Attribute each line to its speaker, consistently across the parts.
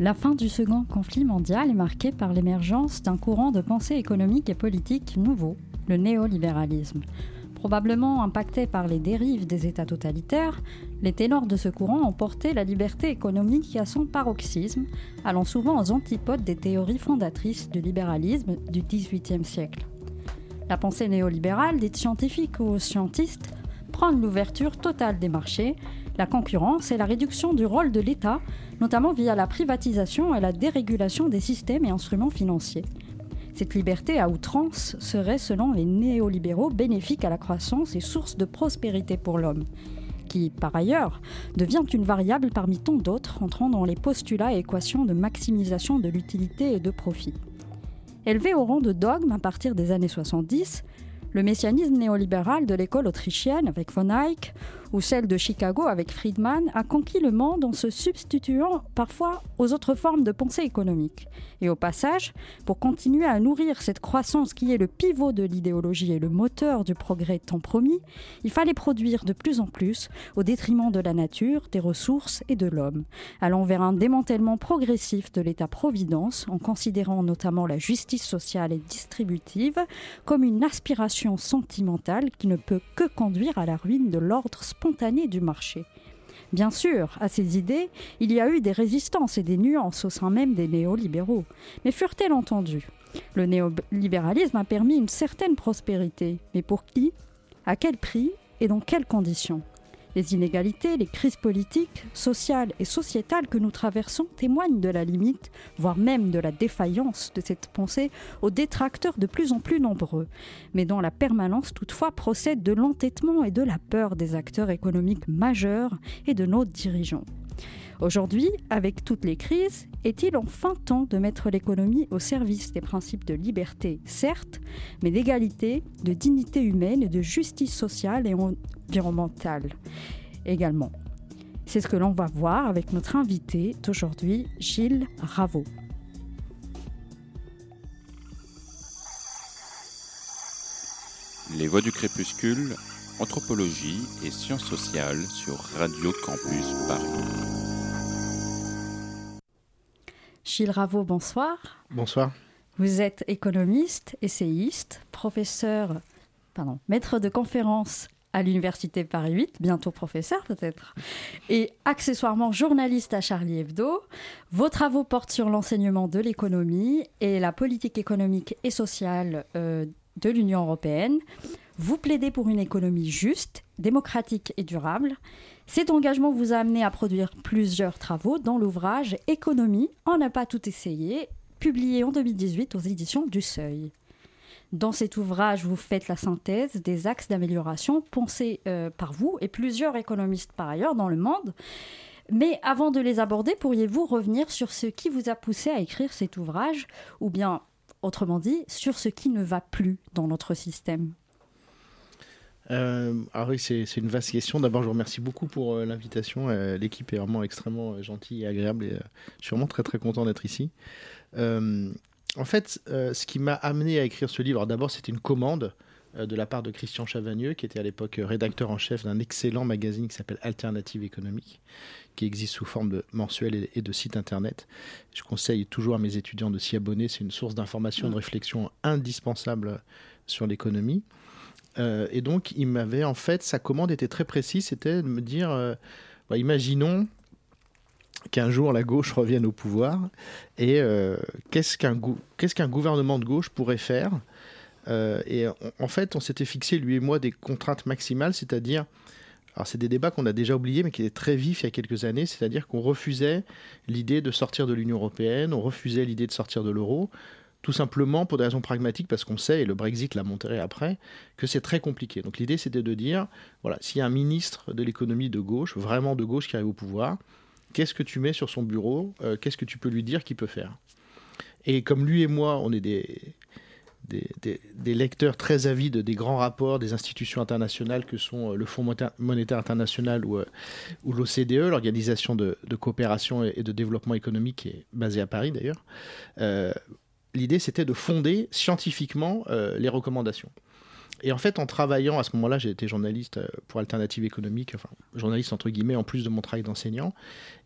Speaker 1: La fin du second conflit mondial est marquée par l'émergence d'un courant de pensée économique et politique nouveau, le néolibéralisme. Probablement impacté par les dérives des États totalitaires, les ténors de ce courant ont porté la liberté économique à son paroxysme, allant souvent aux antipodes des théories fondatrices du libéralisme du XVIIIe siècle. La pensée néolibérale, dite scientifique ou scientiste, prend l'ouverture totale des marchés, la concurrence et la réduction du rôle de l'État, notamment via la privatisation et la dérégulation des systèmes et instruments financiers. Cette liberté à outrance serait, selon les néolibéraux, bénéfique à la croissance et source de prospérité pour l'homme, qui, par ailleurs, devient une variable parmi tant d'autres entrant dans les postulats et équations de maximisation de l'utilité et de profit. Élevé au rang de dogme à partir des années 70, le messianisme néolibéral de l'école autrichienne avec von Eyck ou celle de Chicago avec Friedman a conquis le monde en se substituant parfois aux autres formes de pensée économique. Et au passage, pour continuer à nourrir cette croissance qui est le pivot de l'idéologie et le moteur du progrès tant promis, il fallait produire de plus en plus au détriment de la nature, des ressources et de l'homme, allant vers un démantèlement progressif de l'État-providence en considérant notamment la justice sociale et distributive comme une aspiration sentimentale qui ne peut que conduire à la ruine de l'ordre spontanée du marché. Bien sûr, à ces idées, il y a eu des résistances et des nuances au sein même des néolibéraux. Mais furent-elles entendues? Le néolibéralisme a permis une certaine prospérité. Mais pour qui? À quel prix? Et dans quelles conditions? Les inégalités, les crises politiques, sociales et sociétales que nous traversons témoignent de la limite, voire même de la défaillance de cette pensée aux détracteurs de plus en plus nombreux, mais dont la permanence toutefois procède de l'entêtement et de la peur des acteurs économiques majeurs et de nos dirigeants. Aujourd'hui, avec toutes les crises, est-il enfin temps de mettre l'économie au service des principes de liberté, certes, mais d'égalité, de dignité humaine et de justice sociale et environnementale également? C'est ce que l'on va voir avec notre invité d'aujourd'hui, Gilles Raveau.
Speaker 2: Les voix du crépuscule, anthropologie et sciences sociales sur Radio Campus Paris.
Speaker 1: Gilles Raveau, bonsoir.
Speaker 3: Bonsoir.
Speaker 1: Vous êtes économiste, essayiste, professeur, pardon, maître de conférence à l'université Paris 8, bientôt professeur peut-être, et accessoirement journaliste à Charlie Hebdo. Vos travaux portent sur l'enseignement de l'économie et la politique économique et sociale euh, de l'Union européenne. Vous plaidez pour une économie juste, démocratique et durable. Cet engagement vous a amené à produire plusieurs travaux dans l'ouvrage Économie, on n'a pas tout essayé, publié en 2018 aux éditions du Seuil. Dans cet ouvrage, vous faites la synthèse des axes d'amélioration pensés euh, par vous et plusieurs économistes par ailleurs dans le monde. Mais avant de les aborder, pourriez-vous revenir sur ce qui vous a poussé à écrire cet ouvrage, ou bien, autrement dit, sur ce qui ne va plus dans notre système?
Speaker 3: Euh, ah oui, c'est une vaste question. D'abord, je vous remercie beaucoup pour euh, l'invitation. Euh, l'équipe est vraiment extrêmement gentille et agréable et je suis vraiment très très content d'être ici. en fait, ce qui m'a amené à écrire ce livre, d'abord, c'était une commande de la part de Christian Chavagneux, qui était à l'époque rédacteur en chef d'un excellent magazine qui s'appelle Alternative économique, qui existe sous forme de mensuel et de site internet. Je conseille toujours à mes étudiants de s'y abonner. C'est une source d'information, de réflexion indispensable sur l'économie. Euh, et donc, il m'avait, en fait, sa commande était très précise, c'était de me dire, euh, bah, imaginons qu'un jour la gauche revienne au pouvoir, et euh, qu'est-ce qu'un gouvernement de gauche pourrait faire? Et en fait, on s'était fixé, lui et moi, des contraintes maximales, c'est-à-dire, alors c'est des débats qu'on a déjà oubliés, mais qui étaient très vifs il y a quelques années, c'est-à-dire qu'on refusait l'idée de sortir de l'Union européenne, on refusait l'idée de sortir de l'euro, tout simplement pour des raisons pragmatiques, parce qu'on sait, et le Brexit l'a montré après, que c'est très compliqué. Donc l'idée, c'était de dire, voilà, s'il y a un ministre de l'économie de gauche, vraiment de gauche, qui arrive au pouvoir, qu'est-ce que tu mets sur son bureau euh, Qu'est-ce que tu peux lui dire qu'il peut faire? Et comme lui et moi, on est des, des, lecteurs très avides des grands rapports des institutions internationales que sont euh, le Fonds monétaire international ou, euh, l'OCDE, l'Organisation de, coopération et de développement économique qui est basée à Paris d'ailleurs, l'idée c'était de fonder scientifiquement euh, les recommandations. Et en fait, en travaillant à ce moment-là, j'ai été journaliste euh, pour Alternative économique, enfin journaliste entre guillemets, en plus de mon travail d'enseignant.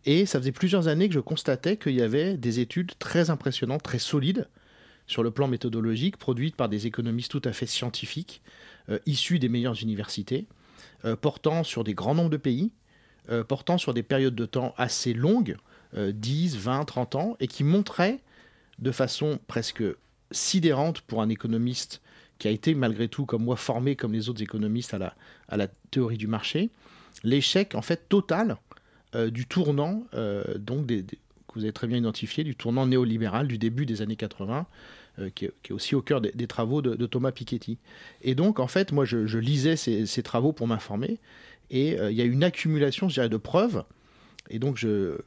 Speaker 3: Et ça faisait plusieurs années que je constatais qu'il y avait des études très impressionnantes, très solides, sur le plan méthodologique, produites par des économistes tout à fait scientifiques, euh, issus des meilleures universités, portant sur des grands nombres de pays, portant sur des périodes de temps assez longues, 10, 20, 30 ans, et qui montraient de façon presque sidérante pour un économiste qui a été malgré tout, comme moi, formé comme les autres économistes à la, théorie du marché, l'échec en fait total euh, du tournant, euh, donc que vous avez très bien identifié, du tournant néolibéral du début des années 80, euh, qui, est, aussi au cœur des, travaux de, Thomas Piketty. Et donc, en fait, moi, je, lisais ces, ces, travaux pour m'informer, et il y a une accumulation, je dirais, de preuves. Et donc, je,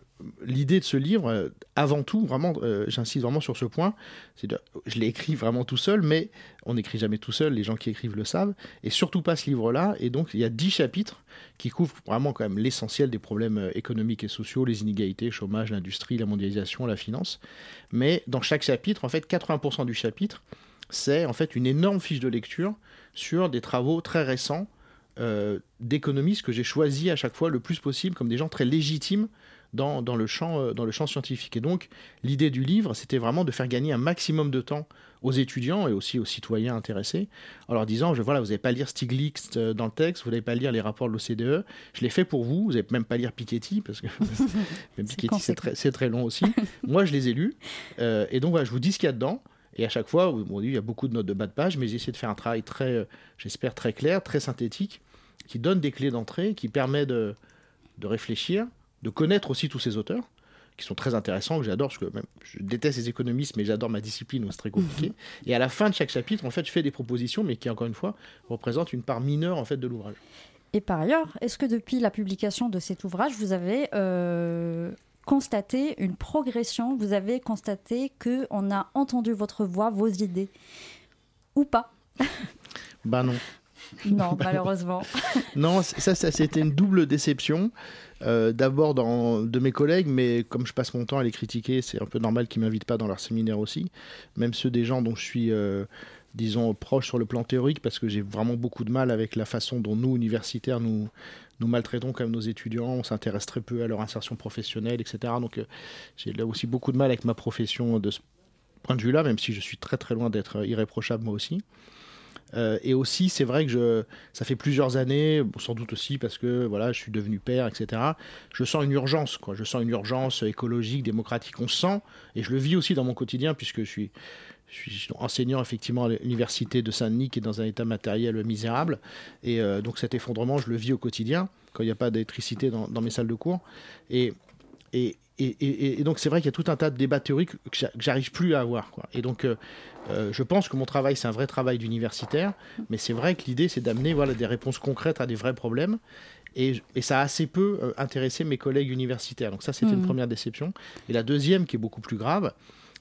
Speaker 3: l'idée de ce livre, euh, avant tout, vraiment, euh, j'insiste vraiment sur ce point, c'est je l'ai écrit vraiment tout seul, mais on n'écrit jamais tout seul, les gens qui écrivent le savent, et surtout pas ce livre-là. Et donc, il y a dix chapitres qui couvrent vraiment quand même l'essentiel des problèmes euh, économiques et sociaux, les inégalités, chômage, l'industrie, la mondialisation, la finance. Mais dans chaque chapitre, en fait, 80% du chapitre, c'est en fait une énorme fiche de lecture sur des travaux très récents d'économistes que j'ai choisis à chaque fois le plus possible comme des gens très légitimes dans, le champ, euh, dans le champ scientifique. Et donc, l'idée du livre, c'était vraiment de faire gagner un maximum de temps aux étudiants et aussi aux citoyens intéressés, en leur disant, je, voilà, vous n'avez pas lire Stiglitz euh, dans le texte, vous n'avez pas lire les rapports de l'OCDE, je l'ai fait pour vous, vous n'avez même pas lire Piketty, parce que Piketty, c'est très, très, long aussi. Moi, je les ai lus, euh, et donc voilà, je vous dis ce qu'il y a dedans. Et à chaque fois, bon, il y a beaucoup de notes de bas de page, mais j'ai essayé de faire un travail très, j'espère, très clair, très synthétique, qui donne des clés d'entrée, qui permet de, de réfléchir, de connaître aussi tous ces auteurs qui sont très intéressants, que j'adore, parce que même, je déteste les économistes, mais j'adore ma discipline, c'est très compliqué. Et à la fin de chaque chapitre, en fait, je fais des propositions, mais qui, encore une fois, représentent une part mineure, en fait, de l'ouvrage.
Speaker 1: Et par ailleurs, est-ce que depuis la publication de cet ouvrage, vous avez euh, constaté une progression? Vous avez constaté qu'on a entendu votre voix, vos idées? Ou pas?
Speaker 3: Bah non.
Speaker 1: Non, malheureusement.
Speaker 3: non, ça, ça c'était une double déception. Euh, d'abord de mes collègues, mais comme je passe mon temps à les critiquer, c'est un peu normal qu'ils m'invitent pas dans leur séminaire aussi. Même ceux des gens dont je suis, euh, disons, proche sur le plan théorique, parce que j'ai vraiment beaucoup de mal avec la façon dont nous, universitaires, nous, nous maltraitons quand même nos étudiants, on s'intéresse très peu à leur insertion professionnelle, etc. Donc euh, j'ai là aussi beaucoup de mal avec ma profession de ce point de vue-là, même si je suis très très loin d'être irréprochable moi aussi. Euh, et aussi, c'est vrai que ça fait plusieurs années, sans doute aussi parce que voilà, je suis devenu père, etc. Je sens une urgence, quoi. Je sens une urgence écologique, démocratique. On sent, et je le vis aussi dans mon quotidien, puisque je suis, je suis enseignant effectivement à l'université de Saint-Denis, qui est dans un état matériel misérable. Et euh, donc cet effondrement, je le vis au quotidien, quand il n'y a pas d'électricité dans, mes salles de cours. Et, et, et, donc c'est vrai qu'il y a tout un tas de débats théoriques que j'arrive plus à avoir. Et donc euh, euh, je pense que mon travail c'est un vrai travail d'universitaire, mais c'est vrai que l'idée c'est d'amener voilà, des réponses concrètes à des vrais problèmes. Et, ça a assez peu euh, intéressé mes collègues universitaires. Donc ça c'était une mmh. première déception. Et la deuxième qui est beaucoup plus grave,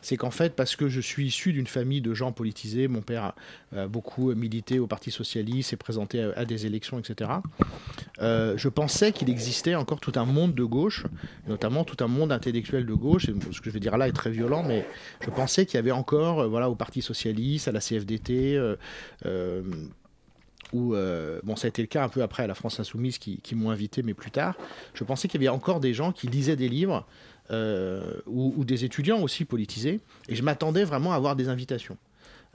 Speaker 3: c'est qu'en fait, parce que je suis issu d'une famille de gens politisés, mon père a beaucoup milité au Parti Socialiste, s'est présenté à, des élections, etc. Euh, je pensais qu'il existait encore tout un monde de gauche, notamment tout un monde intellectuel de gauche, ce que je vais dire là est très violent, mais je pensais qu'il y avait encore, euh, voilà, au Parti Socialiste, à la CFDT, euh, où, bon, ça a été le cas un peu après à la France Insoumise qui m'ont invité, mais plus tard, je pensais qu'il y avait encore des gens qui lisaient des livres euh, ou, des étudiants aussi politisés. Et je m'attendais vraiment à avoir des invitations.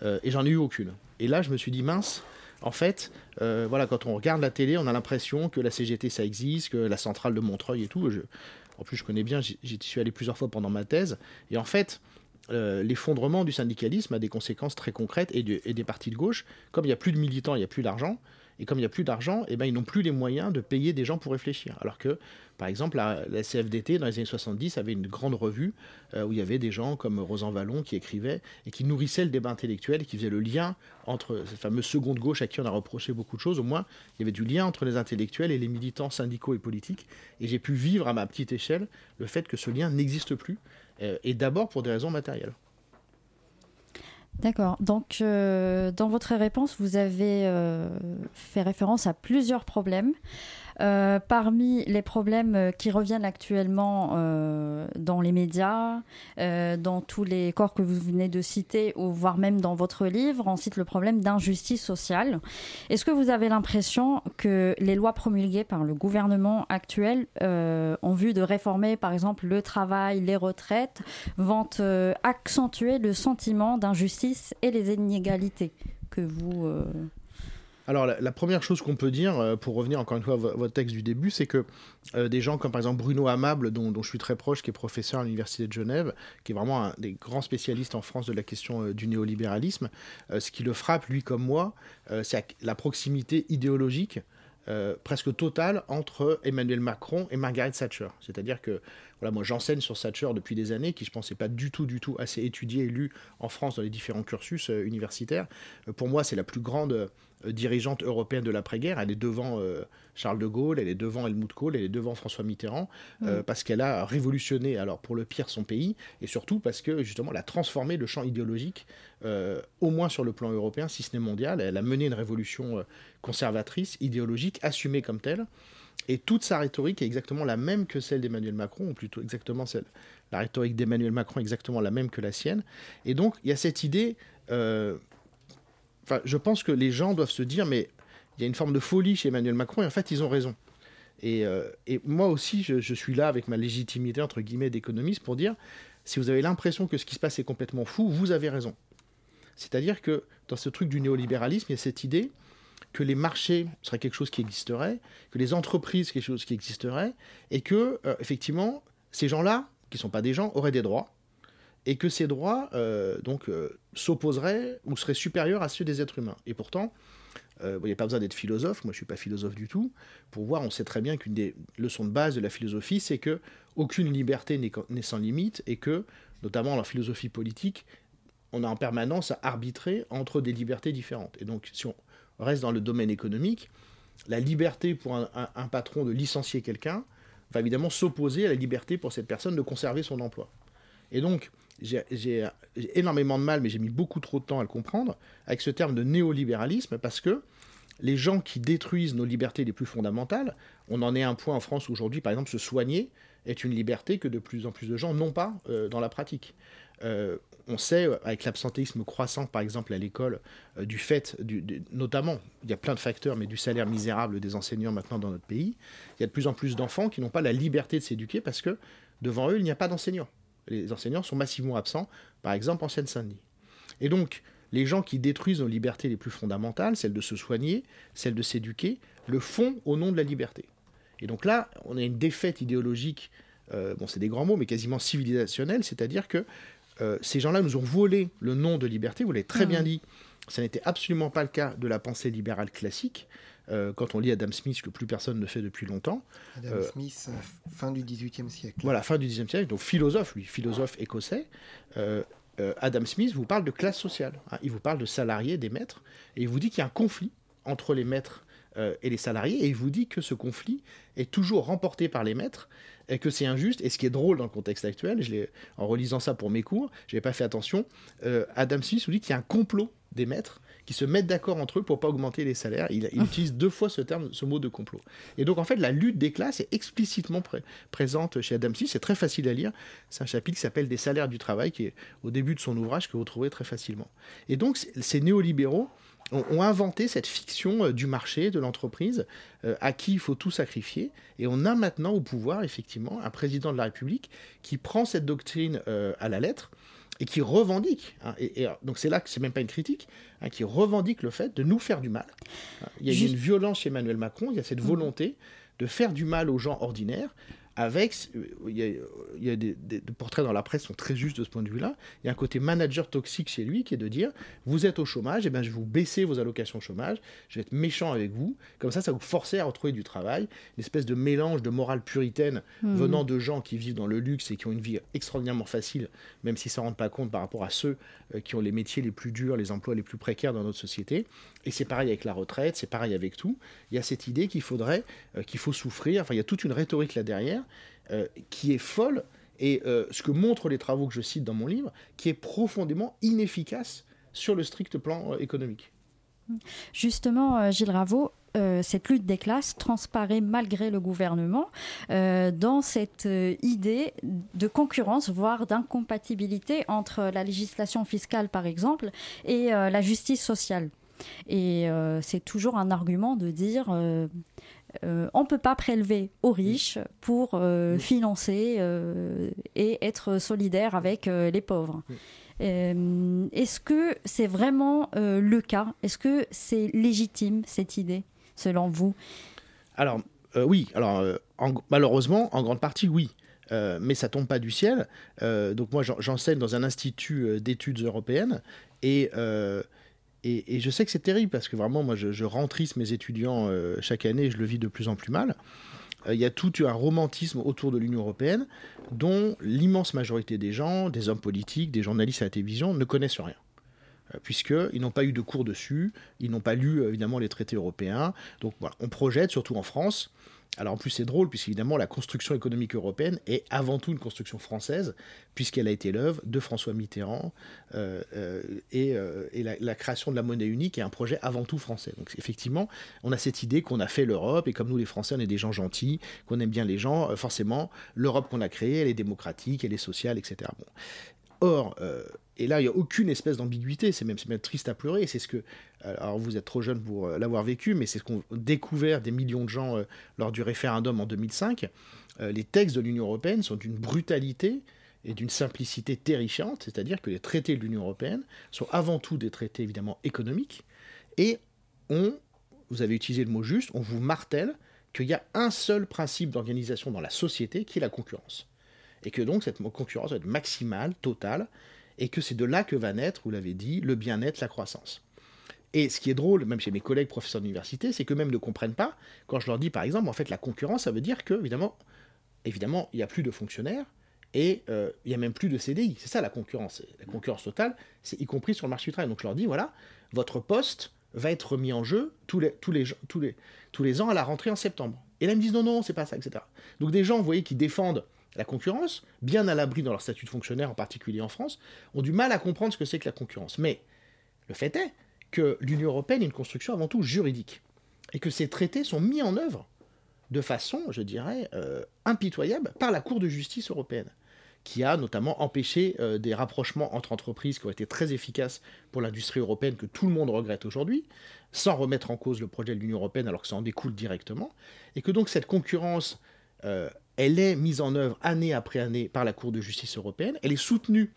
Speaker 3: Euh, et j'en ai eu aucune. Et là, je me suis dit, mince, en fait, euh, voilà, quand on regarde la télé, on a l'impression que la CGT, ça existe, que la centrale de Montreuil et tout. en plus, je connais bien, j'y suis allé plusieurs fois pendant ma thèse. Et en fait, l'effondrement du syndicalisme a des conséquences très concrètes et, et, des partis de gauche. Comme il n'y a plus de militants, il n'y a plus d'argent. Et comme il n'y a plus d'argent, eh ben, ils n'ont plus les moyens de payer des gens pour réfléchir. Alors que, par exemple, la, CFDT, dans les années 70, avait une grande revue euh, où il y avait des gens comme Rosan Vallon qui écrivaient et qui nourrissaient le débat intellectuel, qui faisaient le lien entre cette fameuse seconde gauche à qui on a reproché beaucoup de choses. Au moins, il y avait du lien entre les intellectuels et les militants syndicaux et politiques. Et j'ai pu vivre à ma petite échelle le fait que ce lien n'existe plus, euh, et d'abord pour des raisons matérielles.
Speaker 1: D'accord. Donc, euh, dans votre réponse, vous avez euh, fait référence à plusieurs problèmes. Euh, parmi les problèmes euh, qui reviennent actuellement euh, dans les médias, dans tous les corps que vous venez de citer, ou voire même dans votre livre, on cite le problème d'injustice sociale. Est-ce que vous avez l'impression que les lois promulguées par le gouvernement actuel en vue de réformer, par exemple, le travail, les retraites, vont accentuer le sentiment d'injustice et les inégalités que vous
Speaker 3: alors la, première chose qu'on peut dire, euh, pour revenir encore une fois à votre texte du début, c'est que euh, des gens comme par exemple Bruno Amable, dont, je suis très proche, qui est professeur à l'Université de Genève, qui est vraiment un des grands spécialistes en France de la question euh, du néolibéralisme, ce qui le frappe, lui comme moi, c'est la proximité idéologique presque totale entre Emmanuel Macron et Margaret Thatcher. C'est-à-dire que voilà, moi j'enseigne sur Thatcher depuis des années, qui je pense n'est pas du tout, du tout assez étudié et lu en France dans les différents cursus universitaires. pour moi, c'est la plus grande dirigeante européenne de l'après-guerre. Elle est devant euh, Charles de Gaulle, elle est devant Helmut Kohl, elle est devant François Mitterrand, euh, mm. parce qu'elle a révolutionné, alors pour le pire, son pays, et surtout parce que justement, elle a transformé le champ idéologique, au moins sur le plan européen, si ce n'est mondial. Elle a mené une révolution conservatrice, idéologique, assumée comme telle. Et toute sa rhétorique est exactement la même que celle d'Emmanuel Macron, ou plutôt exactement celle. La rhétorique d'Emmanuel Macron est exactement la même que la sienne. Et donc, il y a cette idée je pense que les gens doivent se dire, mais il y a une forme de folie chez Emmanuel Macron, et en fait, ils ont raison. Et, euh, moi aussi, je, suis là avec ma légitimité, entre guillemets, d'économiste, pour dire, si vous avez l'impression que ce qui se passe est complètement fou, vous avez raison. C'est-à-dire que dans ce truc du néolibéralisme, il y a cette idée que les marchés seraient quelque chose qui existerait, que les entreprises quelque chose qui existerait, et que, euh, effectivement, ces gens-là, qui ne sont pas des gens, auraient des droits, et que ces droits euh, donc euh, s'opposeraient ou seraient supérieurs à ceux des êtres humains. Et pourtant, euh, il n'y a pas besoin d'être philosophe, moi je ne suis pas philosophe du tout, pour voir, on sait très bien qu'une des leçons de base de la philosophie, c'est que aucune liberté n'est sans limite et que, notamment en philosophie politique, on a en permanence à arbitrer entre des libertés différentes. Et donc, si on reste dans le domaine économique, la liberté pour un, un patron de licencier quelqu'un va évidemment s'opposer à la liberté pour cette personne de conserver son emploi. Et donc, j'ai énormément de mal, mais j'ai mis beaucoup trop de temps à le comprendre, avec ce terme de néolibéralisme, parce que les gens qui détruisent nos libertés les plus fondamentales, on en est à un point en France aujourd'hui, par exemple, se soigner est une liberté que de plus en plus de gens n'ont pas euh, dans la pratique. Euh, on sait, avec l'absentéisme croissant, par exemple, à l'école, euh, du fait, notamment, il y a plein de facteurs, mais du salaire misérable des enseignants maintenant dans notre pays, il y a de plus en plus d'enfants qui n'ont pas la liberté de s'éduquer parce que devant eux, il n'y a pas d'enseignants les enseignants sont massivement absents, par exemple en Seine-Saint-Denis. Et donc, les gens qui détruisent nos libertés les plus fondamentales, celle de se soigner, celle de s'éduquer, le font au nom de la liberté. Et donc là, on a une défaite idéologique, euh, bon c'est des grands mots, mais quasiment civilisationnelle, c'est-à-dire que euh, ces gens-là nous ont volé le nom de liberté, vous l'avez très bien mmh. dit, ça n'était absolument pas le cas de la pensée libérale classique. Euh, quand on lit Adam Smith, que plus personne ne fait depuis longtemps.
Speaker 4: Adam euh, Smith, euh, fin du XVIIIe siècle.
Speaker 3: Voilà, fin du XVIIIe siècle, donc philosophe, lui, philosophe écossais. Adam Smith vous parle de classe sociale. Hein. il vous parle de salariés, des maîtres, et il vous dit qu'il y a un conflit entre les maîtres et les salariés, et il vous dit que ce conflit est toujours remporté par les maîtres, et que c'est injuste. Et ce qui est drôle dans le contexte actuel, je en relisant ça pour mes cours, je n'avais pas fait attention, Adam Smith vous dit qu'il y a un complot des maîtres qui se mettent d'accord entre eux pour pas augmenter les salaires. Il, utilise deux fois ce terme, ce mot de complot. Et donc en fait, la lutte des classes est explicitement présente chez Adam Smith. C'est très facile à lire. C'est un chapitre qui s'appelle Des salaires du travail, qui est au début de son ouvrage que vous trouvez très facilement. Et donc ces néolibéraux ont, inventé cette fiction euh, du marché, de l'entreprise, euh, à qui il faut tout sacrifier. Et on a maintenant au pouvoir, effectivement, un président de la République qui prend cette doctrine euh, à la lettre et qui revendique, hein, et, donc c'est là que c'est même pas une critique, hein, qui revendique le fait de nous faire du mal. Il y a une violence chez Emmanuel Macron, il y a cette mhm. volonté de faire du mal aux gens ordinaires, avec, il y a, des, portraits dans la presse sont très justes de ce point de vue-là. Il y a un côté manager toxique chez lui qui est de dire vous êtes au chômage, et eh bien je vais vous baisser vos allocations chômage, je vais être méchant avec vous. Comme ça, ça vous forcer à retrouver du travail. Une espèce de mélange de morale puritaine hmm. venant de gens qui vivent dans le luxe et qui ont une vie extraordinairement facile, même s'ils ne s'en rendent pas compte par rapport à ceux euh, qui ont les métiers les plus durs, les emplois les plus précaires dans notre société. Et c'est pareil avec la retraite, c'est pareil avec tout. Il y a cette idée qu'il faudrait, euh, qu'il faut souffrir. Enfin, il y a toute une rhétorique là derrière euh, qui est folle et euh, ce que montrent les travaux que je cite dans mon livre, qui est profondément inefficace sur le strict plan économique.
Speaker 1: Justement, Gilles Raveau, euh, cette lutte des classes transparaît malgré le gouvernement euh, dans cette euh, idée de concurrence, voire d'incompatibilité entre la législation fiscale, par exemple, et la justice sociale. Et c'est toujours un argument de dire on ne peut pas prélever aux riches pour financer et être solidaire avec les pauvres. Est-ce que c'est vraiment le cas? Est-ce que c'est légitime cette idée selon vous?
Speaker 3: Alors, euh, oui, alors euh, malheureusement, en grande partie, oui. Euh, mais ça tombe pas du ciel. donc moi, j'enseigne dans un institut d'études européennes et, et, je sais que c'est terrible parce que vraiment, moi, je, je rentrisse mes étudiants chaque année et je le vis de plus en plus mal. Il y a tout un romantisme autour de l'Union européenne dont l'immense majorité des gens, des hommes politiques, des journalistes à la télévision ne connaissent rien. Euh, puisqu'ils n'ont pas eu de cours dessus, ils n'ont pas lu évidemment les traités européens. Donc voilà, on projette, surtout en France. Alors en plus c'est drôle, puisqu'évidemment la construction économique européenne est avant tout une construction française, puisqu'elle a été l'œuvre de François Mitterrand, euh, euh, et, la, création de la monnaie unique est un projet avant tout français. Donc effectivement, on a cette idée qu'on a fait l'Europe, et comme nous les Français, on est des gens gentils, qu'on aime bien les gens, forcément, l'Europe qu'on a créée, elle est démocratique, elle est sociale, etc. Bon. Or, et là, il n'y a aucune espèce d'ambiguïté, c'est même, même, triste à pleurer. C'est ce que, alors vous êtes trop jeune pour euh, l'avoir vécu, mais c'est ce qu'ont découvert des millions de gens euh, lors du référendum en 2005. Euh, les textes de l'Union européenne sont d'une brutalité et d'une simplicité terrifiante, c'est-à-dire que les traités de l'Union européenne sont avant tout des traités évidemment économiques, et on, vous avez utilisé le mot juste, on vous martèle qu'il y a un seul principe d'organisation dans la société qui est la concurrence. Et que donc cette concurrence va être maximale, totale, et que c'est de là que va naître, vous l'avez dit, le bien-être, la croissance. Et ce qui est drôle, même chez mes collègues professeurs d'université, c'est qu'eux-mêmes ne comprennent pas quand je leur dis, par exemple, en fait, la concurrence, ça veut dire que, évidemment, évidemment il n'y a plus de fonctionnaires et euh, il n'y a même plus de CDI. C'est ça la concurrence. La concurrence totale, c'est y compris sur le marché du travail. Donc je leur dis, voilà, votre poste va être mis en jeu tous les, tous les, tous les, tous les ans à la rentrée en septembre. Et là, ils me disent, non, non, c'est pas ça, etc. Donc des gens, vous voyez, qui défendent la concurrence, bien à l'abri dans leur statut de fonctionnaire, en particulier en France, ont du mal à comprendre ce que c'est que la concurrence. Mais le fait est que l'Union européenne est une construction avant tout juridique, et que ces traités sont mis en œuvre de façon, je dirais, euh, impitoyable par la Cour de justice européenne, qui a notamment empêché euh, des rapprochements entre entreprises qui ont été très efficaces pour l'industrie européenne, que tout le monde regrette aujourd'hui, sans remettre en cause le projet de l'Union européenne alors que ça en découle directement, et que donc cette concurrence euh, elle est mise en œuvre année après année par la Cour de justice européenne, elle est soutenue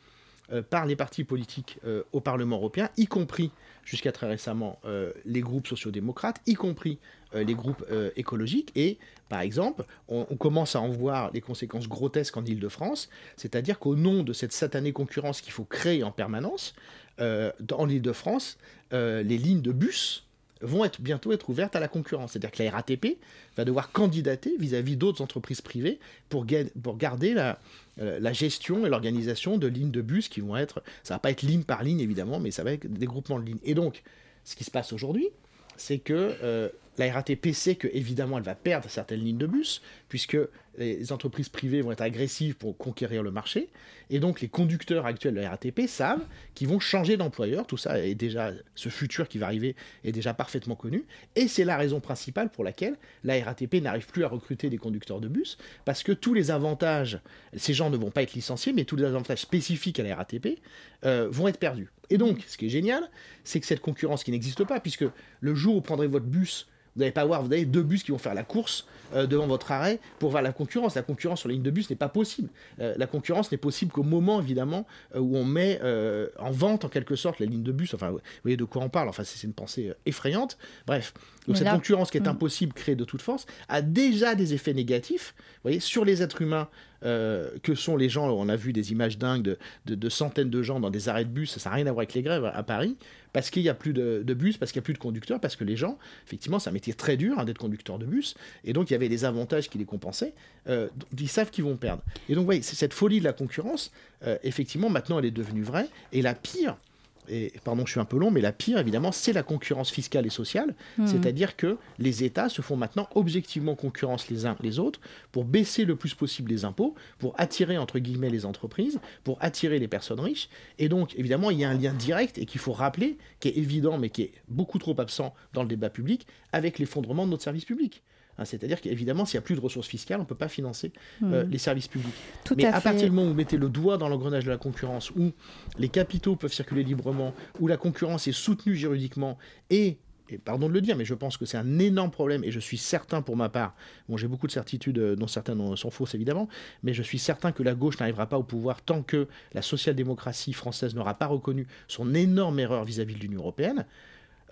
Speaker 3: euh, par les partis politiques euh, au Parlement européen, y compris jusqu'à très récemment euh, les groupes sociaux-démocrates, y compris les groupes écologiques. Et par exemple, on, on, commence à en voir les conséquences grotesques en Ile-de-France, c'est-à-dire qu'au nom de cette satanée concurrence qu'il faut créer en permanence, en Ile-de-France, les lignes de bus vont bientôt être ouvertes à la concurrence. C'est-à-dire que la RATP va devoir candidater vis-à-vis d'autres entreprises privées pour, garder la, euh, la gestion et l'organisation de lignes de bus qui vont être, ça va pas être ligne par ligne évidemment, mais ça va être des groupements de lignes. Et donc, ce qui se passe aujourd'hui, c'est que euh, la RATP sait que évidemment elle va perdre certaines lignes de bus, puisque les entreprises privées vont être agressives pour conquérir le marché, et donc les conducteurs actuels de la RATP savent qu'ils vont changer d'employeur, tout ça est déjà, ce futur qui va arriver est déjà parfaitement connu, et c'est la raison principale pour laquelle la RATP n'arrive plus à recruter des conducteurs de bus, parce que tous les avantages, ces gens ne vont pas être licenciés, mais tous les avantages spécifiques à la RATP euh, vont être perdus. Et donc, ce qui est génial, c'est que cette concurrence qui n'existe pas, puisque le jour où vous prendrez votre bus vous n'allez pas voir, vous avez deux bus qui vont faire la course euh, devant votre arrêt pour voir la concurrence. La concurrence sur la ligne de bus n'est pas possible. Euh, la concurrence n'est possible qu'au moment, évidemment, euh, où on met en vente, en quelque sorte, la ligne de bus. Enfin, vous voyez de quoi on parle. Enfin, c'est une pensée effrayante. Bref, donc cette concurrence qui est hmm. impossible, créée de toute force, a déjà des effets négatifs, vous voyez, sur les êtres humains euh, que sont les gens. On a vu des images dingues de, centaines de gens dans des arrêts de bus, ça n'a rien à voir avec les grèves à, Paris, parce qu'il n'y a plus de, bus, parce qu'il n'y a plus de conducteurs, parce que les gens, effectivement, c'est un très dur hein, d'être conducteur de bus, et donc il y avait des avantages qui les compensaient, euh, ils savent qu'ils vont perdre. Et donc, voyez, cette folie de la concurrence, euh, effectivement, maintenant, elle est devenue vraie, et la pire, et pardon, je suis un peu long, mais la pire, évidemment, c'est la concurrence fiscale et sociale.
Speaker 1: Mhm.
Speaker 3: C'est-à-dire que les États se font maintenant objectivement concurrence les uns les autres pour baisser le plus possible les impôts, pour attirer, entre guillemets, les entreprises, pour attirer les personnes riches. Et donc, évidemment, il y a un lien direct et qu'il faut rappeler, qui est évident, mais qui est beaucoup trop absent dans le débat public, avec l'effondrement de notre service public. Hein, C'est-à-dire qu'évidemment, s'il n'y a plus de ressources fiscales, on ne peut pas financer euh,
Speaker 1: Mhm.
Speaker 3: les services publics.
Speaker 1: Tout
Speaker 3: Mais
Speaker 1: à
Speaker 3: partir du moment où vous mettez le doigt dans l'engrenage de la concurrence, où les capitaux peuvent circuler librement, où la concurrence est soutenue juridiquement, et, et pardon de le dire, mais je pense que c'est un énorme problème, et je suis certain pour ma part, bon j'ai beaucoup de certitudes, euh, dont certaines sont fausses évidemment, mais je suis certain que la gauche n'arrivera pas au pouvoir tant que la social-démocratie française n'aura pas reconnu son énorme erreur vis-à-vis de l'Union européenne.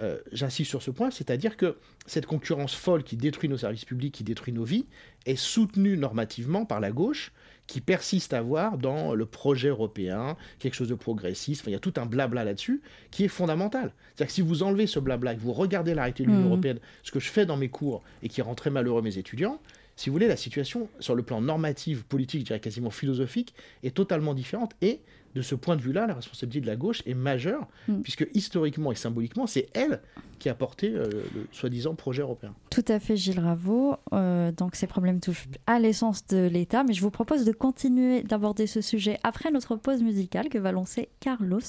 Speaker 3: Euh, J'insiste sur ce point, c'est-à-dire que cette concurrence folle qui détruit nos services publics, qui détruit nos vies, est soutenue normativement par la gauche, qui persiste à voir dans le projet européen quelque chose de progressiste. Enfin, il y a tout un blabla là-dessus qui est fondamental. C'est-à-dire que si vous enlevez ce blabla, que vous regardez l'arrêté de l'Union
Speaker 1: Mhm.
Speaker 3: européenne, ce que je fais dans mes cours et qui rend très malheureux mes étudiants, si vous voulez, la situation sur le plan normatif, politique, je dirais quasiment philosophique, est totalement différente. Et de ce point de vue-là, la responsabilité de la gauche est majeure,
Speaker 1: Mm.
Speaker 3: puisque historiquement et symboliquement, c'est elle qui a porté euh, le soi-disant projet européen.
Speaker 1: Tout à fait, Gilles Raveau. Euh, donc ces problèmes touchent à l'essence de l'État, mais je vous propose de continuer d'aborder ce sujet après notre pause musicale que va lancer Carlos.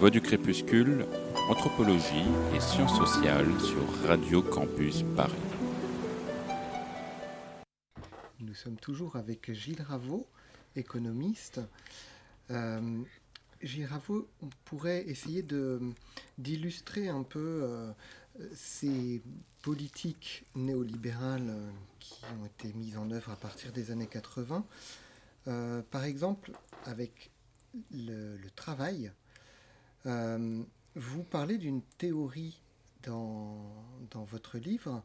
Speaker 2: Voix du Crépuscule, Anthropologie et Sciences sociales sur Radio Campus Paris.
Speaker 4: Nous sommes toujours avec Gilles Raveau, économiste. Euh, Gilles Raveau, on pourrait essayer d'illustrer un peu euh, ces politiques néolibérales euh, qui ont été mises en œuvre à partir des années 80. Euh, par exemple, avec le, travail, vous parlez d'une théorie dans, dans votre livre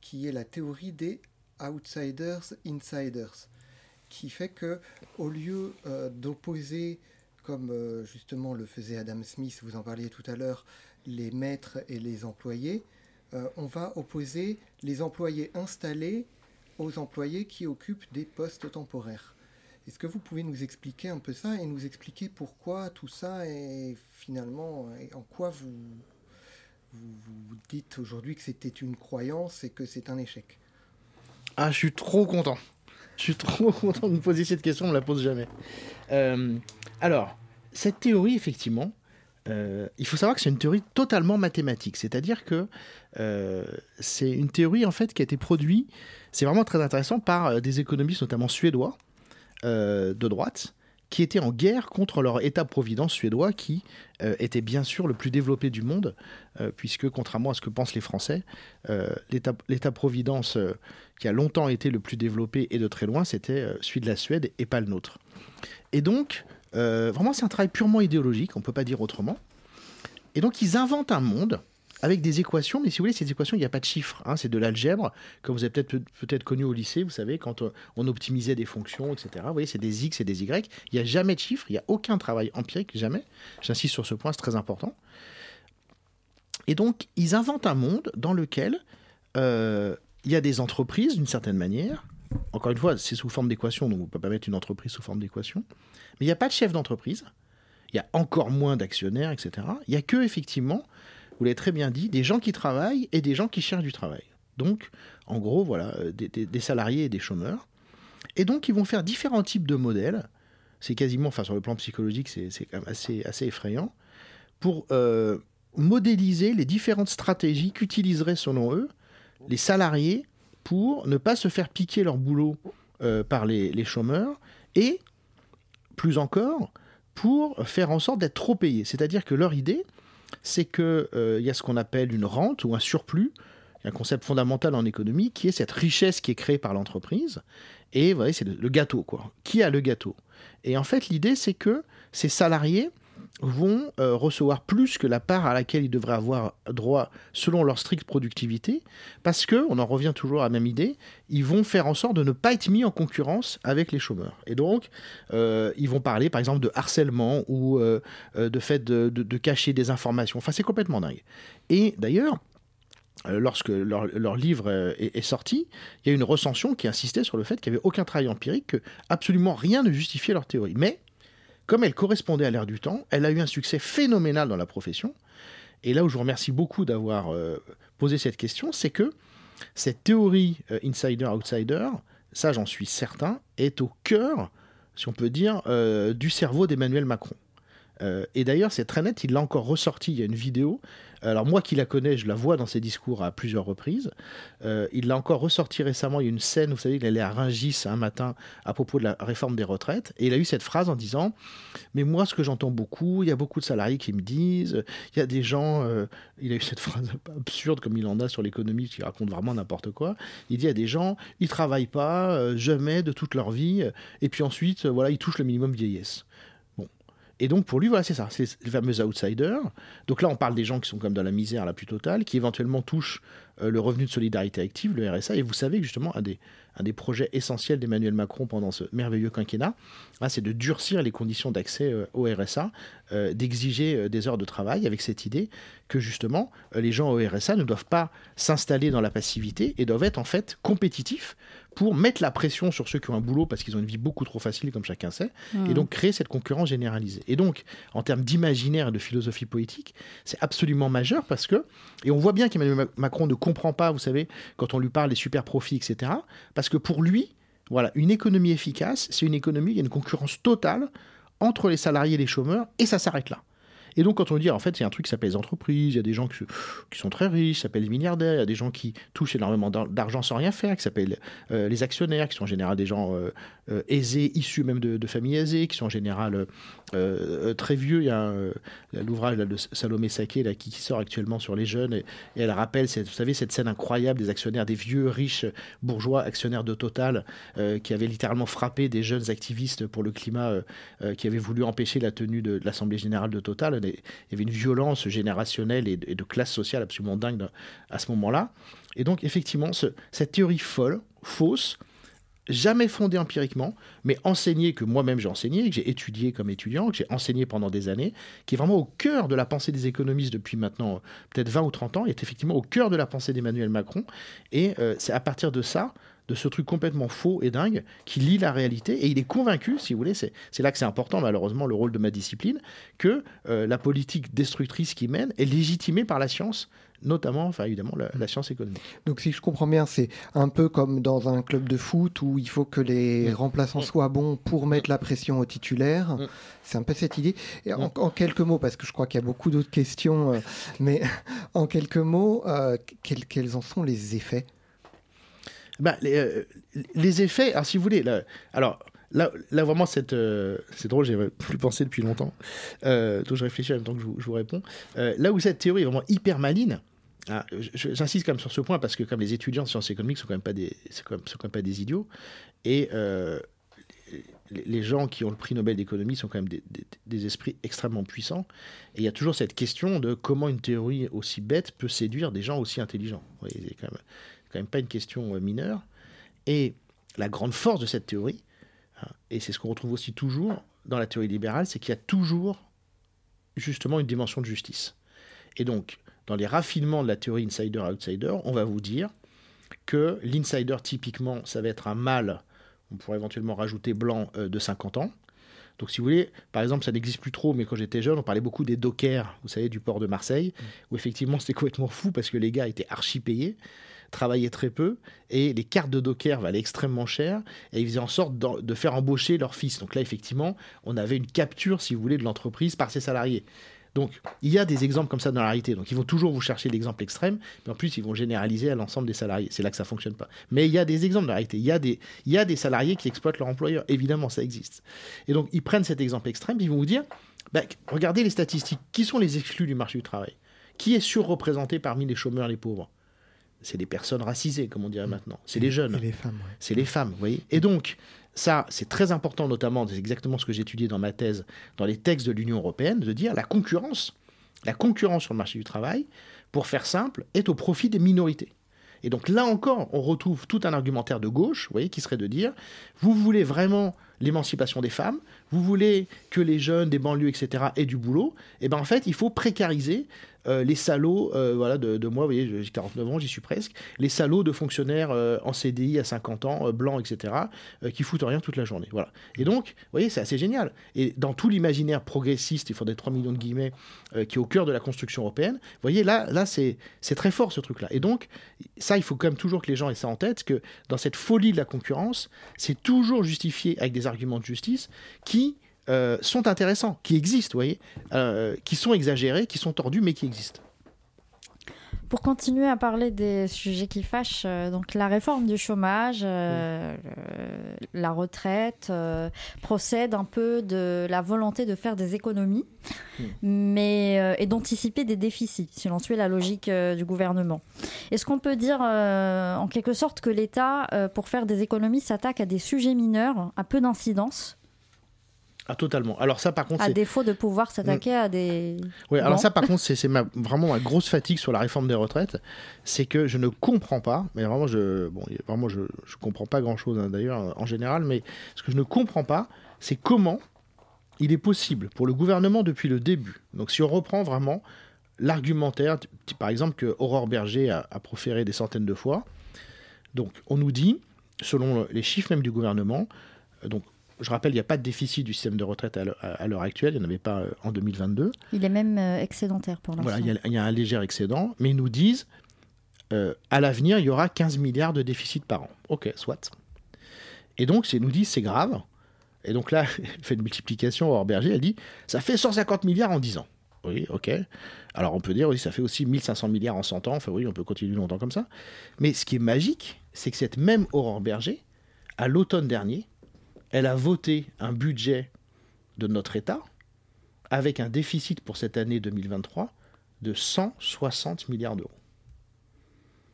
Speaker 4: qui est la théorie des outsiders insiders qui fait que au lieu d'opposer comme justement le faisait Adam Smith, vous en parliez tout à l'heure, les maîtres et les employés, euh, on va opposer les employés installés aux employés qui occupent des postes temporaires. Est-ce que vous pouvez nous expliquer un peu ça et nous expliquer pourquoi tout ça est finalement, en quoi vous, vous, dites aujourd'hui que c'était une croyance et que c'est un échec?
Speaker 3: Ah, je suis trop content. Je suis trop content de me poser cette question, on ne la pose jamais. Euh, alors, cette théorie, effectivement, euh, il faut savoir que c'est une théorie totalement mathématique, c'est-à-dire que euh, c'est une théorie en fait qui a été produite, c'est vraiment très intéressant par des économistes notamment suédois de droite qui étaient en guerre contre leur État-providence suédois qui était bien sûr le plus développé du monde, puisque contrairement à ce que pensent les Français, l'État-providence qui a longtemps été le plus développé et de très loin, c'était celui de la Suède et pas le nôtre. Et donc, euh, vraiment, c'est un travail purement idéologique, on ne peut pas dire autrement. Et donc, ils inventent un monde avec des équations, mais si vous voulez, ces équations, il n'y a pas de chiffres. Hein, c'est de l'algèbre, comme vous avez peut-être peut connu au lycée, vous savez, quand euh, on optimisait des fonctions, etc. Vous voyez, c'est des x et des y. Il n'y a jamais de chiffres, il n'y a aucun travail empirique, jamais. J'insiste sur ce point, c'est très important. Et donc, ils inventent un monde dans lequel euh, il y a des entreprises, d'une certaine manière. Encore une fois, c'est sous forme d'équation, donc on ne peut pas mettre une entreprise sous forme d'équation. Mais il n'y a pas de chef d'entreprise, il y a encore moins d'actionnaires, etc. Il n'y a que, effectivement, vous l'avez très bien dit, des gens qui travaillent et des gens qui cherchent du travail. Donc, en gros, voilà, euh, des, salariés et des chômeurs. Et donc, ils vont faire différents types de modèles. C'est quasiment, enfin, sur le plan psychologique, c'est quand même assez, effrayant. Pour euh, modéliser les différentes stratégies qu'utiliseraient, selon eux, les salariés pour ne pas se faire piquer leur boulot euh, par les, chômeurs et plus encore, pour faire en sorte d'être trop payés. C'est-à-dire que leur idée, c'est qu'il euh, y a ce qu'on appelle une rente ou un surplus, un concept fondamental en économie, qui est cette richesse qui est créée par l'entreprise. Et vous voyez, c'est le, gâteau, quoi. Qui a le gâteau? Et en fait, l'idée, c'est que ces salariés vont euh, recevoir plus que la part à laquelle ils devraient avoir droit selon leur stricte productivité, parce que, on en revient toujours à la même idée, ils vont faire en sorte de ne pas être mis en concurrence avec les chômeurs. Et donc, euh, ils vont parler par exemple de harcèlement ou euh, de fait de, cacher des informations. Enfin, c'est complètement dingue. Et d'ailleurs, lorsque leur, livre est, sorti, il y a une recension qui insistait sur le fait qu'il n'y avait aucun travail empirique, que absolument rien ne justifiait leur théorie. Mais comme elle correspondait à l'ère du temps, elle a eu un succès phénoménal dans la profession. Et là où je vous remercie beaucoup d'avoir euh, posé cette question, c'est que cette théorie euh, insider-outsider, ça j'en suis certain, est au cœur, si on peut dire, euh, du cerveau d'Emmanuel Macron. Et d'ailleurs, c'est très net, il l'a encore ressorti, il y a une vidéo alors moi qui la connais, je la vois dans ses discours à plusieurs reprises. Euh, il l'a encore ressorti récemment. Il y a une scène, vous savez, il allait à Rungis un matin à propos de la réforme des retraites. Et il a eu cette phrase en disant Mais moi, ce que j'entends beaucoup, il y a beaucoup de salariés qui me disent, il y a des gens. Euh, il a eu cette phrase absurde comme il en a sur l'économie, qui raconte vraiment n'importe quoi. Il dit Il y a des gens, ils travaillent pas euh, jamais de toute leur vie. Et puis ensuite, voilà, ils touchent le minimum vieillesse. Et donc pour lui, voilà, c'est ça, c'est les fameux outsiders. Donc là, on parle des gens qui sont comme dans la misère la plus totale, qui éventuellement touchent euh, le revenu de solidarité active, le RSA. Et vous savez que justement, un des, un des projets essentiels d'Emmanuel Macron pendant ce merveilleux quinquennat, hein, c'est de durcir les conditions d'accès euh, au RSA, euh, d'exiger des heures de travail avec cette idée que justement, les gens au RSA ne doivent pas s'installer dans la passivité et doivent être en fait compétitifs pour mettre la pression sur ceux qui ont un boulot parce qu'ils ont une vie beaucoup trop facile, comme chacun sait, et mmh. donc créer cette concurrence généralisée. Et donc, en termes d'imaginaire et de philosophie politique, c'est absolument majeur parce que, et on voit bien qu'Emmanuel Macron ne comprend pas, vous savez, quand on lui parle des super profits, etc., parce que pour lui, voilà, une économie efficace, c'est une économie, il y a une concurrence totale entre les salariés et les chômeurs, et ça s'arrête là. Et donc, quand on dit, en fait, il y a un truc qui s'appelle les entreprises, il y a des gens qui, sont très riches, qui s'appellent les milliardaires, il y a des gens qui touchent énormément d'argent sans rien faire, qui s'appellent euh, les actionnaires, qui sont en général des gens euh, euh, aisés, issus même de, familles aisées, qui sont en général euh, très vieux. Il y a l'ouvrage de Salomé Saké là, qui, sort actuellement sur les jeunes et, elle rappelle, cette, vous savez, cette scène incroyable des actionnaires, des vieux riches bourgeois actionnaires de Total qui avaient littéralement frappé des jeunes activistes pour le climat qui avaient voulu empêcher la tenue de, l'Assemblée générale de Total. Il y avait une violence générationnelle et de, classe sociale absolument dingue à ce moment-là. Et donc, effectivement, cette théorie folle, fausse, jamais fondée empiriquement, mais enseignée, que moi-même j'ai enseigné, que j'ai étudié comme étudiant, que j'ai enseigné pendant des années, qui est vraiment au cœur de la pensée des économistes depuis maintenant peut-être 20 ou 30 ans, est effectivement au cœur de la pensée d'Emmanuel Macron. Et euh, c'est à partir de ça de ce truc complètement faux et dingue qui lit la réalité et il est convaincu, si vous voulez, c'est là que c'est important malheureusement le rôle de ma discipline, que euh, la politique destructrice qui mène est légitimée par la science notamment, enfin évidemment, la, science économique.
Speaker 4: Donc si je comprends bien, c'est un peu comme dans un club de foot où il faut que les mm. remplaçants mm. soient bons pour mettre la pression au titulaire. Mm. C'est un peu cette idée. Et en, quelques mots, parce que je crois qu'il y a beaucoup d'autres questions, euh, mais en quelques mots, euh, quels en sont les effets?
Speaker 3: Bah, euh, les, effets, alors si vous voulez, là, alors là, vraiment, cette, euh, c'est drôle, j'ai plus pensé depuis longtemps, euh, donc je réfléchis en même temps que je vous, réponds. Euh, là où cette théorie est vraiment hyper maline, ah, j'insiste quand même sur ce point parce que comme les étudiants en sciences économiques sont quand même pas des, quand même, sont quand même pas des idiots, et les gens qui ont le prix Nobel d'économie sont quand même des, esprits extrêmement puissants. Et il y a toujours cette question de comment une théorie aussi bête peut séduire des gens aussi intelligents. Voyez, quand même, quand même pas une question euh, mineure. Et la grande force de cette théorie, hein, et c'est ce qu'on retrouve aussi toujours dans la théorie libérale, c'est qu'il y a toujours justement une dimension de justice. Et donc, dans les raffinements de la théorie insider-outsider, on va vous dire que l'insider, typiquement, ça va être un mâle, on pourrait éventuellement rajouter blanc, euh, de 50 ans. Donc, si vous voulez, par exemple, ça n'existe plus trop, mais quand j'étais jeune, on parlait beaucoup des dockers, vous savez, du port de Marseille, mmh. où effectivement, c'était complètement fou parce que les gars étaient archi payés travaillaient très peu et les cartes de Docker valaient extrêmement cher et ils faisaient en sorte de faire embaucher leur fils. Donc là, effectivement, on avait une capture, si vous voulez, de l'entreprise par ses salariés. Donc, il y a des exemples comme ça dans la réalité. Donc, ils vont toujours vous chercher l'exemple extrême, mais en plus, ils vont généraliser à l'ensemble des salariés. C'est là que ça fonctionne pas. Mais il y a des exemples dans la réalité. Il y a des, il y a des salariés qui exploitent leur employeur. Évidemment, ça existe. Et donc, ils prennent cet exemple extrême, ils vont vous dire bah, regardez les statistiques. Qui sont les exclus du marché du travail? Qui est surreprésenté parmi les chômeurs, les pauvres? C'est les personnes racisées, comme on dirait maintenant. C'est les jeunes.
Speaker 4: les femmes.
Speaker 3: C'est les femmes, vous voyez. Et donc, ça, c'est très important, notamment, c'est exactement ce que j'ai étudié dans ma thèse, dans les textes de l'Union européenne, de dire la concurrence, la concurrence sur le marché du travail, pour faire simple, est au profit des minorités. Et donc là encore, on retrouve tout un argumentaire de gauche, vous voyez, qui serait de dire, vous voulez vraiment l'émancipation des femmes, vous voulez que les jeunes des banlieues, etc., aient du boulot, et bien en fait, il faut précariser euh, les salauds, euh, voilà, de, moi, vous voyez, j'ai 49 ans, j'y suis presque, les salauds de fonctionnaires euh, en CDI à 50 ans, blancs, etc., qui foutent rien toute la journée. Voilà. Et donc, vous voyez, c'est assez génial. Et dans tout l'imaginaire progressiste, il faut des 3 millions de guillemets, qui est au cœur de la construction européenne, vous voyez, là, là c'est très fort ce truc-là. Et donc, ça, il faut quand même toujours que les gens aient ça en tête, que dans cette folie de la concurrence, c'est toujours justifié avec des arguments de justice qui euh, sont intéressants, qui existent, vous voyez, euh, qui sont exagérés, qui sont tordus, mais qui existent.
Speaker 1: Pour continuer à parler des sujets qui fâchent, euh, donc la réforme du chômage, la retraite, procède un peu de la volonté de faire des économies, mais et d'anticiper des déficits, si l'on suit la logique du gouvernement. Est-ce qu'on peut dire en quelque sorte que l'État, pour faire des économies, s'attaque à des sujets mineurs, à peu d'incidence
Speaker 3: ah, totalement. Alors ça, par contre,
Speaker 1: à défaut de pouvoir s'attaquer à des.
Speaker 3: Oui, alors ça, par contre, c'est vraiment ma grosse fatigue sur la réforme des retraites, c'est que je ne comprends pas, mais vraiment, je, bon, vraiment, je, je comprends pas grand-chose hein, d'ailleurs en général, mais ce que je ne comprends pas, c'est comment il est possible pour le gouvernement depuis le début. Donc, si on reprend vraiment l'argumentaire, par exemple, que Aurore Berger a, a proféré des centaines de fois, donc on nous dit, selon les chiffres même du gouvernement, donc je rappelle, il n'y a pas de déficit du système de retraite à l'heure actuelle, il n'y en avait pas euh, en 2022.
Speaker 1: Il est même euh, excédentaire pour l'instant.
Speaker 3: Voilà, il y, a, un léger excédent, mais ils nous disent, euh, à l'avenir, il y aura 15 milliards de déficit par an. Ok, soit. Et donc, ils nous disent, c'est grave. Et donc là, elle fait une multiplication hors berger, elle dit, ça fait 150 milliards en 10 ans. Oui, ok. Alors on peut dire, oui, ça fait aussi 1500 milliards en 100 ans. Enfin oui, on peut continuer longtemps comme ça. Mais ce qui est magique, c'est que cette même Aurore Berger, à l'automne dernier, elle a voté un budget de notre État avec un déficit pour cette année 2023 de 160 milliards d'euros.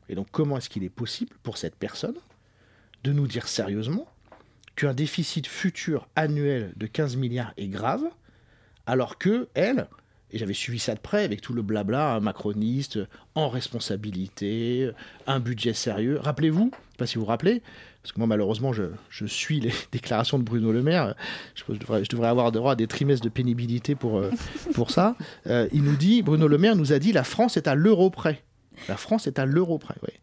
Speaker 3: Et donc comment est-ce qu'il est possible pour cette personne de nous dire sérieusement qu'un déficit futur annuel de 15 milliards est grave, alors que elle, et j'avais suivi ça de près avec tout le blabla, un macroniste, en responsabilité, un budget sérieux. Rappelez-vous, pas si vous vous rappelez, parce que moi malheureusement je, suis les déclarations de Bruno Le Maire, je, devrais, avoir droit à des trimestres de pénibilité pour, euh, pour ça. Euh, il nous dit, Bruno Le Maire nous a dit, la France est à l'euro près. La France est à l'euro près, oui.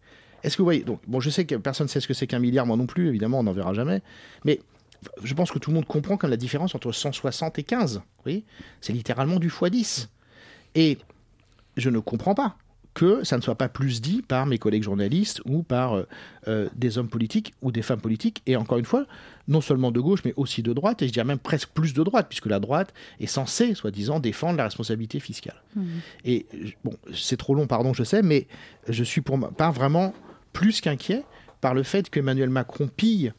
Speaker 3: Est-ce que vous voyez donc bon je sais que personne ne sait ce que c'est qu'un milliard moi non plus évidemment on n'en verra jamais mais je pense que tout le monde comprend quand la différence entre 160 et 15 oui c'est littéralement du x10 et je ne comprends pas que ça ne soit pas plus dit par mes collègues journalistes ou par euh, euh, des hommes politiques ou des femmes politiques. Et encore une fois non seulement de gauche mais aussi de droite et je dirais même presque plus de droite puisque la droite est censée soi-disant défendre la responsabilité fiscale. Mmh. et bon c'est trop long pardon je sais mais je suis pour ma part vraiment plus qu'inquiet par le fait qu'Emmanuel Macron pille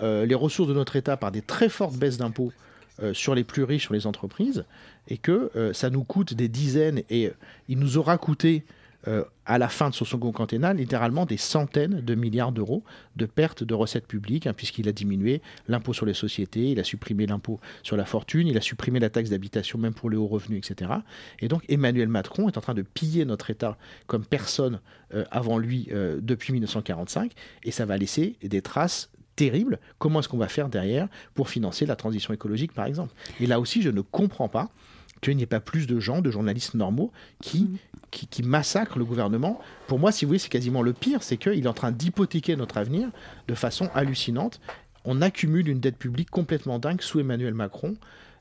Speaker 3: euh, les ressources de notre État par des très fortes baisses d'impôts euh, sur les plus riches, sur les entreprises, et que euh, ça nous coûte des dizaines, et il nous aura coûté à la fin de son second quinquennat, littéralement des centaines de milliards d'euros de pertes de recettes publiques, hein, puisqu'il a diminué l'impôt sur les sociétés, il a supprimé l'impôt sur la fortune, il a supprimé la taxe d'habitation même pour les hauts revenus, etc. Et donc Emmanuel Macron est en train de piller notre État comme personne avant lui depuis 1945, et ça va laisser des traces terribles. Comment est-ce qu'on va faire derrière pour financer la transition écologique, par exemple? Et là aussi, je ne comprends pas qu'il n'y ait pas plus de gens, de journalistes normaux, qui, mmh. qui, qui, massacrent le gouvernement. Pour moi, si vous voulez, c'est quasiment le pire, c'est qu'il est en train d'hypothéquer notre avenir de façon hallucinante. On accumule une dette publique complètement dingue sous Emmanuel Macron.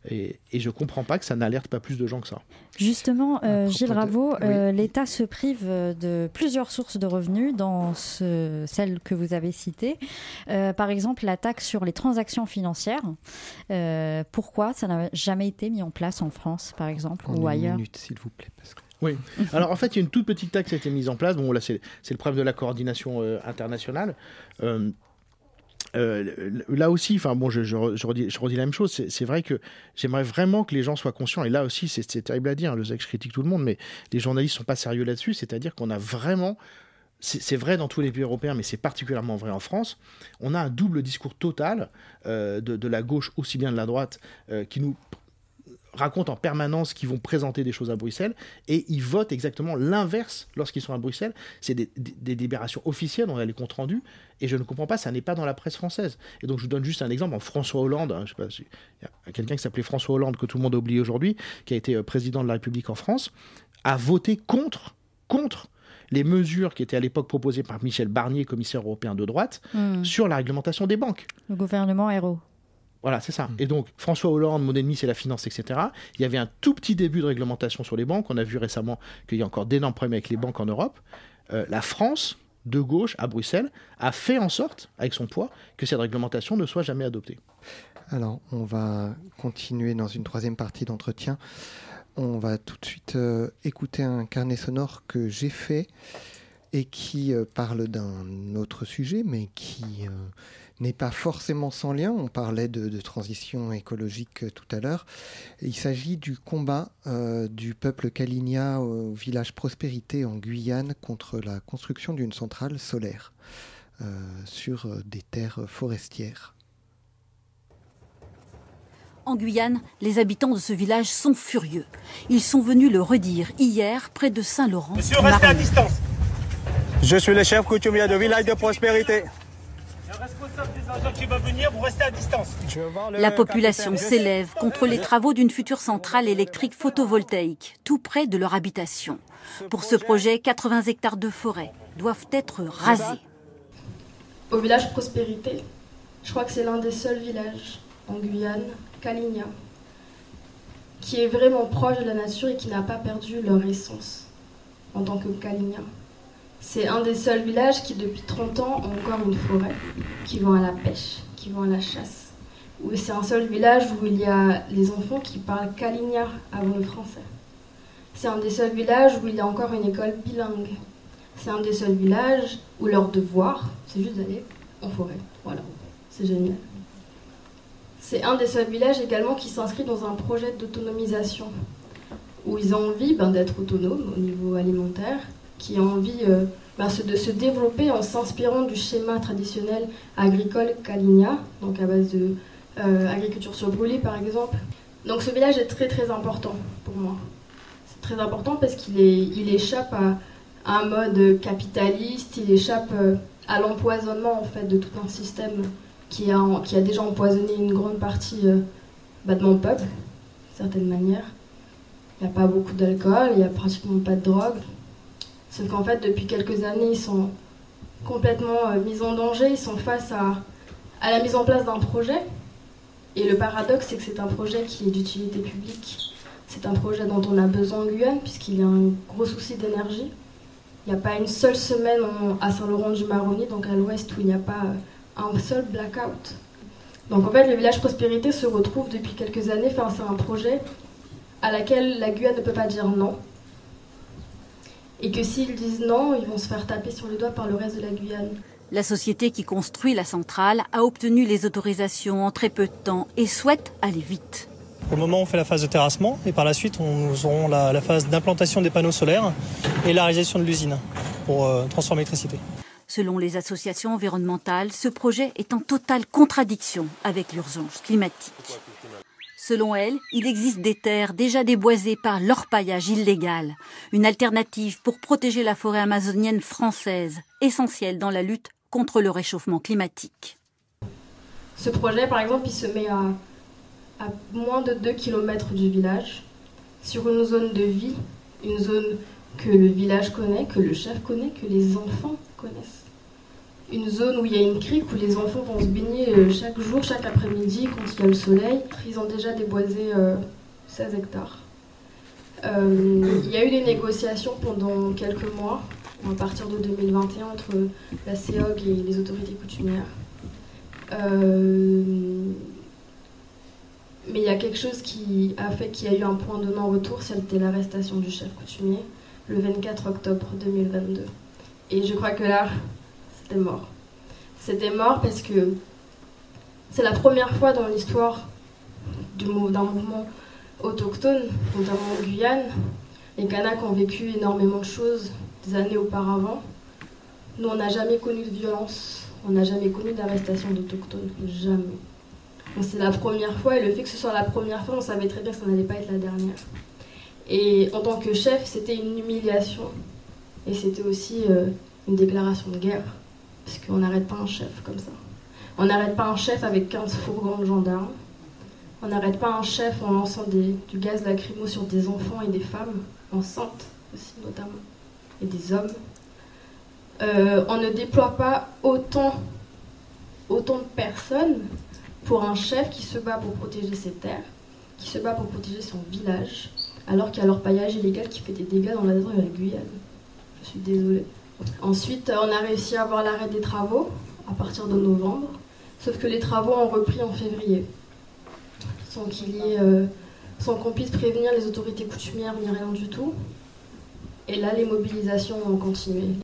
Speaker 3: Et, et, je ne comprends pas que ça n'alerte pas plus de gens que ça.
Speaker 1: Justement, euh, Gilles Raveau, de... oui. euh, l'État se prive de plusieurs sources de revenus, dans ce, celles que vous avez citées. Euh, par exemple, la taxe sur les transactions financières. Euh, pourquoi ça n'a jamais été mis en place en France, par exemple,
Speaker 4: en
Speaker 1: ou ailleurs
Speaker 4: minute, s'il vous plaît. Parce que...
Speaker 3: Oui. Alors en fait, il y a une toute petite taxe qui a été mise en place. Bon, là, c'est le problème de la coordination euh, internationale. Euh, là aussi, enfin bon, je, redis, la même chose. C'est vrai que j'aimerais vraiment que les gens soient conscients. Et là aussi, c'est terrible à dire. Hein, le sexe critique tout le monde, mais les journalistes sont pas sérieux là-dessus. C'est-à-dire qu'on a vraiment c'est vrai dans tous les pays européens, mais c'est particulièrement vrai en France. On a un double discours total euh, de, de, la gauche aussi bien de la droite euh, qui nous racontent en permanence qu'ils vont présenter des choses à Bruxelles et ils votent exactement l'inverse lorsqu'ils sont à Bruxelles. C'est des, des, des, délibérations officielles, on a les comptes rendus et je ne comprends pas, ça n'est pas dans la presse française. Et donc je vous donne juste un exemple en François Hollande, hein, je sais pas, il y a quelqu'un qui s'appelait François Hollande que tout le monde a oublié aujourd'hui, qui a été euh, président de la République en France, a voté contre contre les mesures qui étaient à l'époque proposées par Michel Barnier, commissaire européen de droite, mmh. sur la réglementation des banques.
Speaker 1: Le gouvernement héros.
Speaker 3: Voilà, c'est ça. Mmh. Et donc, François Hollande, mon ennemi, c'est la finance, etc. Il y avait un tout petit début de réglementation sur les banques. On a vu récemment qu'il y a encore d'énormes problèmes avec les banques en Europe. Euh, la France, de gauche, à Bruxelles, a fait en sorte, avec son poids, que cette réglementation ne soit jamais adoptée.
Speaker 4: Alors, on va continuer dans une troisième partie d'entretien. On va tout de suite euh, écouter un carnet sonore que j'ai fait et qui euh, parle d'un autre sujet, mais qui n'est pas forcément sans lien. On parlait de, de transition écologique euh, tout à l'heure. Il s'agit du combat euh, du peuple Kalinia au village Prospérité en Guyane contre la construction d'une centrale solaire euh, sur des terres forestières.
Speaker 5: En Guyane, les habitants de ce village sont furieux. Ils sont venus le redire hier près de Saint-Laurent.
Speaker 6: Monsieur, restez à distance. Je suis le chef coutumier du village de Prospérité.
Speaker 5: La population s'élève contre les travaux d'une future centrale électrique photovoltaïque, tout près de leur habitation. Pour ce projet, 80 hectares de forêt doivent être rasés.
Speaker 7: Au village Prospérité, je crois que c'est l'un des seuls villages en Guyane, Caligna, qui est vraiment proche de la nature et qui n'a pas perdu leur essence en tant que Caligna. C'est un des seuls villages qui, depuis 30 ans, ont encore une forêt, qui vont à la pêche, qui vont à la chasse. C'est un seul village où il y a les enfants qui parlent Kaligna avant le français. C'est un des seuls villages où il y a encore une école bilingue. C'est un des seuls villages où leur devoir, c'est juste d'aller en forêt. Voilà, c'est génial. C'est un des seuls villages également qui s'inscrit dans un projet d'autonomisation, où ils ont envie ben, d'être autonomes au niveau alimentaire, qui ont envie euh, ben, de se développer en s'inspirant du schéma traditionnel agricole Kaligna, donc à base de euh, sur brûlé par exemple. Donc ce village est très très important pour moi. C'est très important parce qu'il il échappe à, un mode capitaliste, il échappe euh, à l'empoisonnement en fait de tout un système qui a, qui a déjà empoisonné une grande partie euh, bah, de mon peuple, d'une certaine manière. Il n'y a pas beaucoup d'alcool, il n'y a pratiquement pas de drogue. Sauf qu'en fait, depuis quelques années, ils sont complètement euh, mis en danger, ils sont face à, la mise en place d'un projet. Et le paradoxe, c'est que c'est un projet qui est d'utilité publique. C'est un projet dont on a besoin en Guyane, puisqu'il y a un gros souci d'énergie. Il n'y a pas une seule semaine à Saint-Laurent-du-Maroni, donc à l'ouest, où il n'y a pas euh, un seul blackout. Donc en fait, le village Prospérité se retrouve depuis quelques années face à un projet à laquelle la Guyane ne peut pas dire non. Et que s'ils disent non, ils vont se faire taper sur le doigt par le reste de la Guyane.
Speaker 5: La société qui construit la centrale a obtenu les autorisations en très peu de temps et souhaite aller vite.
Speaker 8: Pour le moment, on fait la phase de terrassement et par la suite, nous aurons la, phase d'implantation des panneaux solaires et la réalisation de l'usine pour euh, transformer l'électricité.
Speaker 5: Selon les associations environnementales, ce projet est en totale contradiction avec l'urgence climatique. Selon elles, il existe des terres déjà déboisées par l'orpaillage illégal, une alternative pour protéger la forêt amazonienne française, essentielle dans la lutte contre le réchauffement climatique.
Speaker 7: Ce projet, par exemple, il se met à à moins de 2 km du village, sur une zone de vie, une zone que le village connaît, que le chef connaît, que les enfants connaissent. Une zone où il y a une crique où les enfants vont se baigner euh, chaque jour, chaque après-midi quand il y a le soleil. Ils ont déjà déboisé 16 euh, hectares. Euh, il y a eu des négociations pendant quelques mois, à partir de 2021, entre la CEOG et les autorités coutumières. Mais il y a quelque chose qui a fait qu'il y a eu un point de non-retour, c'était l'arrestation du chef coutumier le 24 octobre 2022. Et je crois que là, c'était mort. C'était mort parce que c'est la première fois dans l'histoire d'un mouvement autochtone, notamment en Guyane. Les Kanaks ont vécu énormément de choses des années auparavant. Nous, on n'a jamais connu de violence, on n'a jamais connu d'arrestation d'autochtones, jamais c'est la première fois, et le fait que ce soit la première fois, on savait très bien que ça n'allait pas être la dernière. Et en tant que chef, c'était une humiliation. Et c'était aussi euh, une déclaration de guerre. Parce qu'on n'arrête pas un chef comme ça. On n'arrête pas un chef avec 15 fourgons de gendarmes. On n'arrête pas un chef en lançant du gaz lacrymo sur des enfants et des femmes, enceintes aussi notamment, et des hommes. Euh, on ne déploie pas autant, autant de personnes pour un chef qui se bat pour protéger ses terres, qui se bat pour protéger son village, alors qu'il y a leur paillage illégal qui fait des dégâts dans la zone de. Je suis désolée. Ensuite, on a réussi à avoir l'arrêt des travaux à partir de novembre, sauf que les travaux ont repris en février, sans qu'il y euh, sans qu'on puisse prévenir les autorités coutumières ni rien du tout. Et là, les mobilisations ont continué.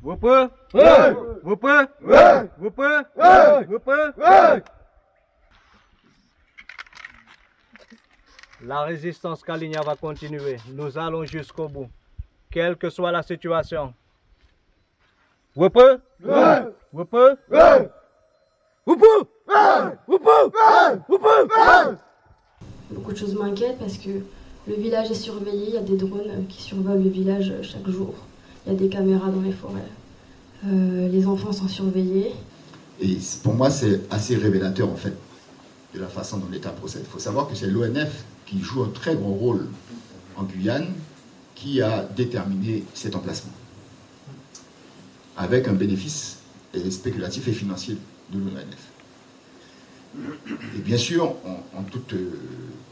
Speaker 9: Vous pouvez? Ouais. Vous pouvez? Ouais. Vous pouvez? Ouais. Vous pouvez? Ouais. La résistance Kalinia va continuer. Nous allons jusqu'au bout, quelle que soit la situation. Vous pouvez Ouais. Vous pouvez Ouais. Vous pouvez Ouais. Vous pouvez Vous pouvez
Speaker 7: Beaucoup de choses m'inquiètent parce que le village est surveillé, il y a des drones qui survolent le village chaque jour. Il y a des caméras dans les forêts. Euh, les enfants sont surveillés.
Speaker 10: Et pour moi, c'est assez révélateur en fait de la façon dont l'État procède. Il faut savoir que c'est l'ONF qui joue un très gros rôle en Guyane qui a déterminé cet emplacement avec un bénéfice spéculatif et financier de l'ONF. Et bien sûr, en, toute euh,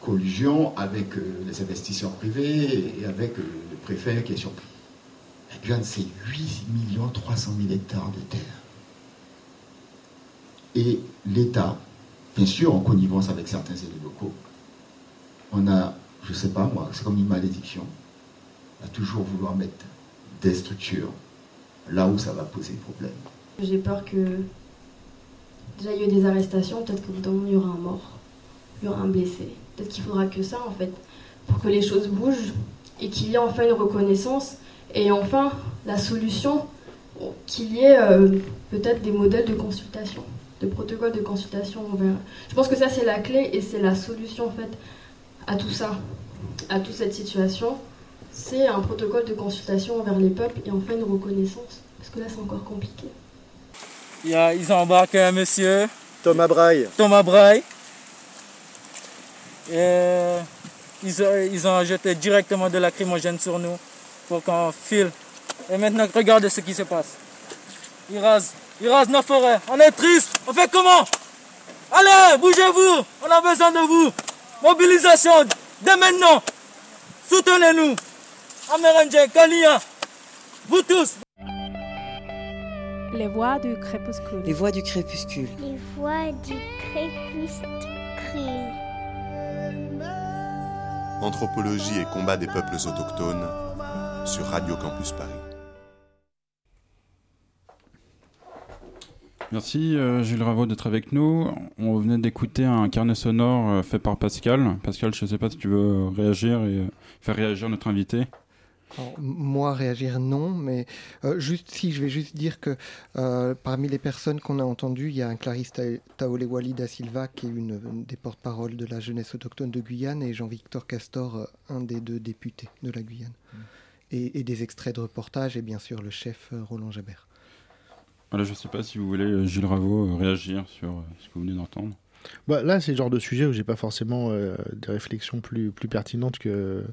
Speaker 10: collusion avec euh, les investisseurs privés et avec le préfet qui est sur la Guyane, c'est 8 300 000 hectares de terre. Et l'État, bien sûr, en connivence avec certains élus locaux, on a, je ne sais pas moi, c'est comme une malédiction, à toujours vouloir mettre des structures là où ça va poser problème.
Speaker 7: J'ai peur que Déjà, il y a eu des arrestations, peut-être qu'au bout d'un moment, il y aura un mort, il y aura un blessé. Peut-être qu'il faudra que ça, en fait, pour que les choses bougent et qu'il y ait enfin une reconnaissance et enfin la solution, qu'il y ait euh, peut-être des modèles de consultation, de protocoles de consultation envers. Je pense que ça, c'est la clé et c'est la solution, en fait, à tout ça, à toute cette situation. C'est un protocole de consultation envers les peuples et enfin une reconnaissance. Parce que là, c'est encore compliqué?
Speaker 11: Il y a, ils ont embarqué un monsieur.
Speaker 12: Thomas Braille.
Speaker 11: Thomas Braille. Et ils, ont, ils ont jeté directement de la lacrymogène sur nous pour qu'on file. Et maintenant, regardez ce qui se passe. Ils rasent, ils rasent nos forêts. On est triste. On fait comment? Allez, bougez-vous. On a besoin de vous. Mobilisation dès maintenant. Soutenez-nous. Amérindiens, Kalia. Vous tous.
Speaker 13: Les voix du crépuscule.
Speaker 14: Les voix du crépuscule.
Speaker 15: Les voix du crépuscule.
Speaker 16: Anthropologie et combat des peuples autochtones sur Radio Campus Paris.
Speaker 2: Merci euh, Gilles Raveau d'être avec nous. On venait d'écouter un carnet sonore euh, fait par Pascal. Pascal, je ne sais pas si tu veux réagir et euh, faire réagir notre invité.
Speaker 4: Moi, réagir non, mais juste si je vais juste dire que parmi les personnes qu'on a entendues, il y a un Clarisse Taolewali da Silva qui est une, des porte-paroles de la jeunesse autochtone de Guyane et Jean-Victor Castor, un des deux députés de la Guyane. Mm. Et, et, des extraits de reportage et bien sûr le chef Roland Jabert.
Speaker 2: Voilà, je ne sais pas si vous voulez, euh, Gilles Raveau, euh, réagir sur euh, ce que vous venez d'entendre.
Speaker 3: Bah, là, c'est le genre de sujet où j'ai pas forcément des réflexions plus, plus pertinentes que,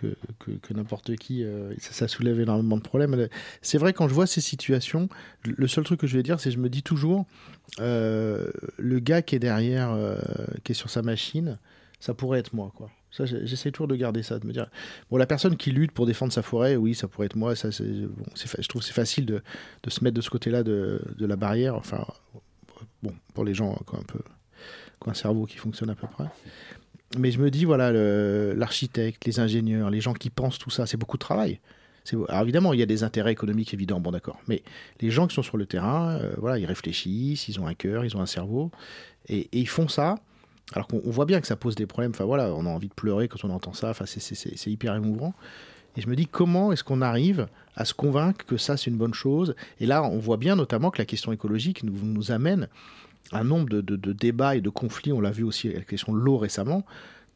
Speaker 3: que, n'importe qui. ça, ça, soulève énormément de problèmes. C'est vrai, quand je vois ces situations, le seul truc que je vais dire, c'est que je me dis toujours, le gars qui est derrière, qui est sur sa machine, ça pourrait être moi, quoi. J'essaie toujours de garder ça, de me dire bon, la personne qui lutte pour défendre sa forêt, oui, ça pourrait être moi. Ça, je trouve c'est facile de, se mettre de ce côté-là de, la barrière. Enfin, bon, pour les gens qui ont un peu qui ont un cerveau qui fonctionne à peu près. Mais je me dis voilà, l'architecte, les ingénieurs, les gens qui pensent tout ça, c'est beaucoup de travail. Alors évidemment, il y a des intérêts économiques évidents, bon d'accord. Mais les gens qui sont sur le terrain, euh, voilà, ils réfléchissent, ils ont un cœur, ils ont un cerveau, et, ils font ça alors qu'on voit bien que ça pose des problèmes. Enfin voilà, on a envie de pleurer quand on entend ça. Enfin, c'est hyper émouvant. Et je me dis comment est-ce qu'on arrive à se convaincre que ça c'est une bonne chose? Et là, on voit bien notamment que la question écologique nous amène un nombre de, de, débats et de conflits. On l'a vu aussi avec la question de l'eau récemment